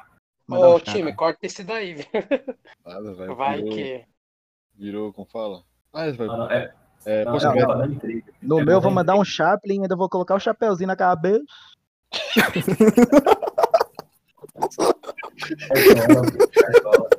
E: um
D: Ô
E: Chaplin.
D: time, corta esse daí, viu?
A: nada, vai,
D: Vai
A: virou,
D: que.
A: virou, como fala? Ah, vai,
C: Não, não, é,
A: é,
C: não, não, tá intriga.
E: No
C: É
E: meu, eu vou
C: bom,
E: mandar um Chaplin, ainda vou colocar o chapeuzinho na cabeça.
C: Cartola, cartola.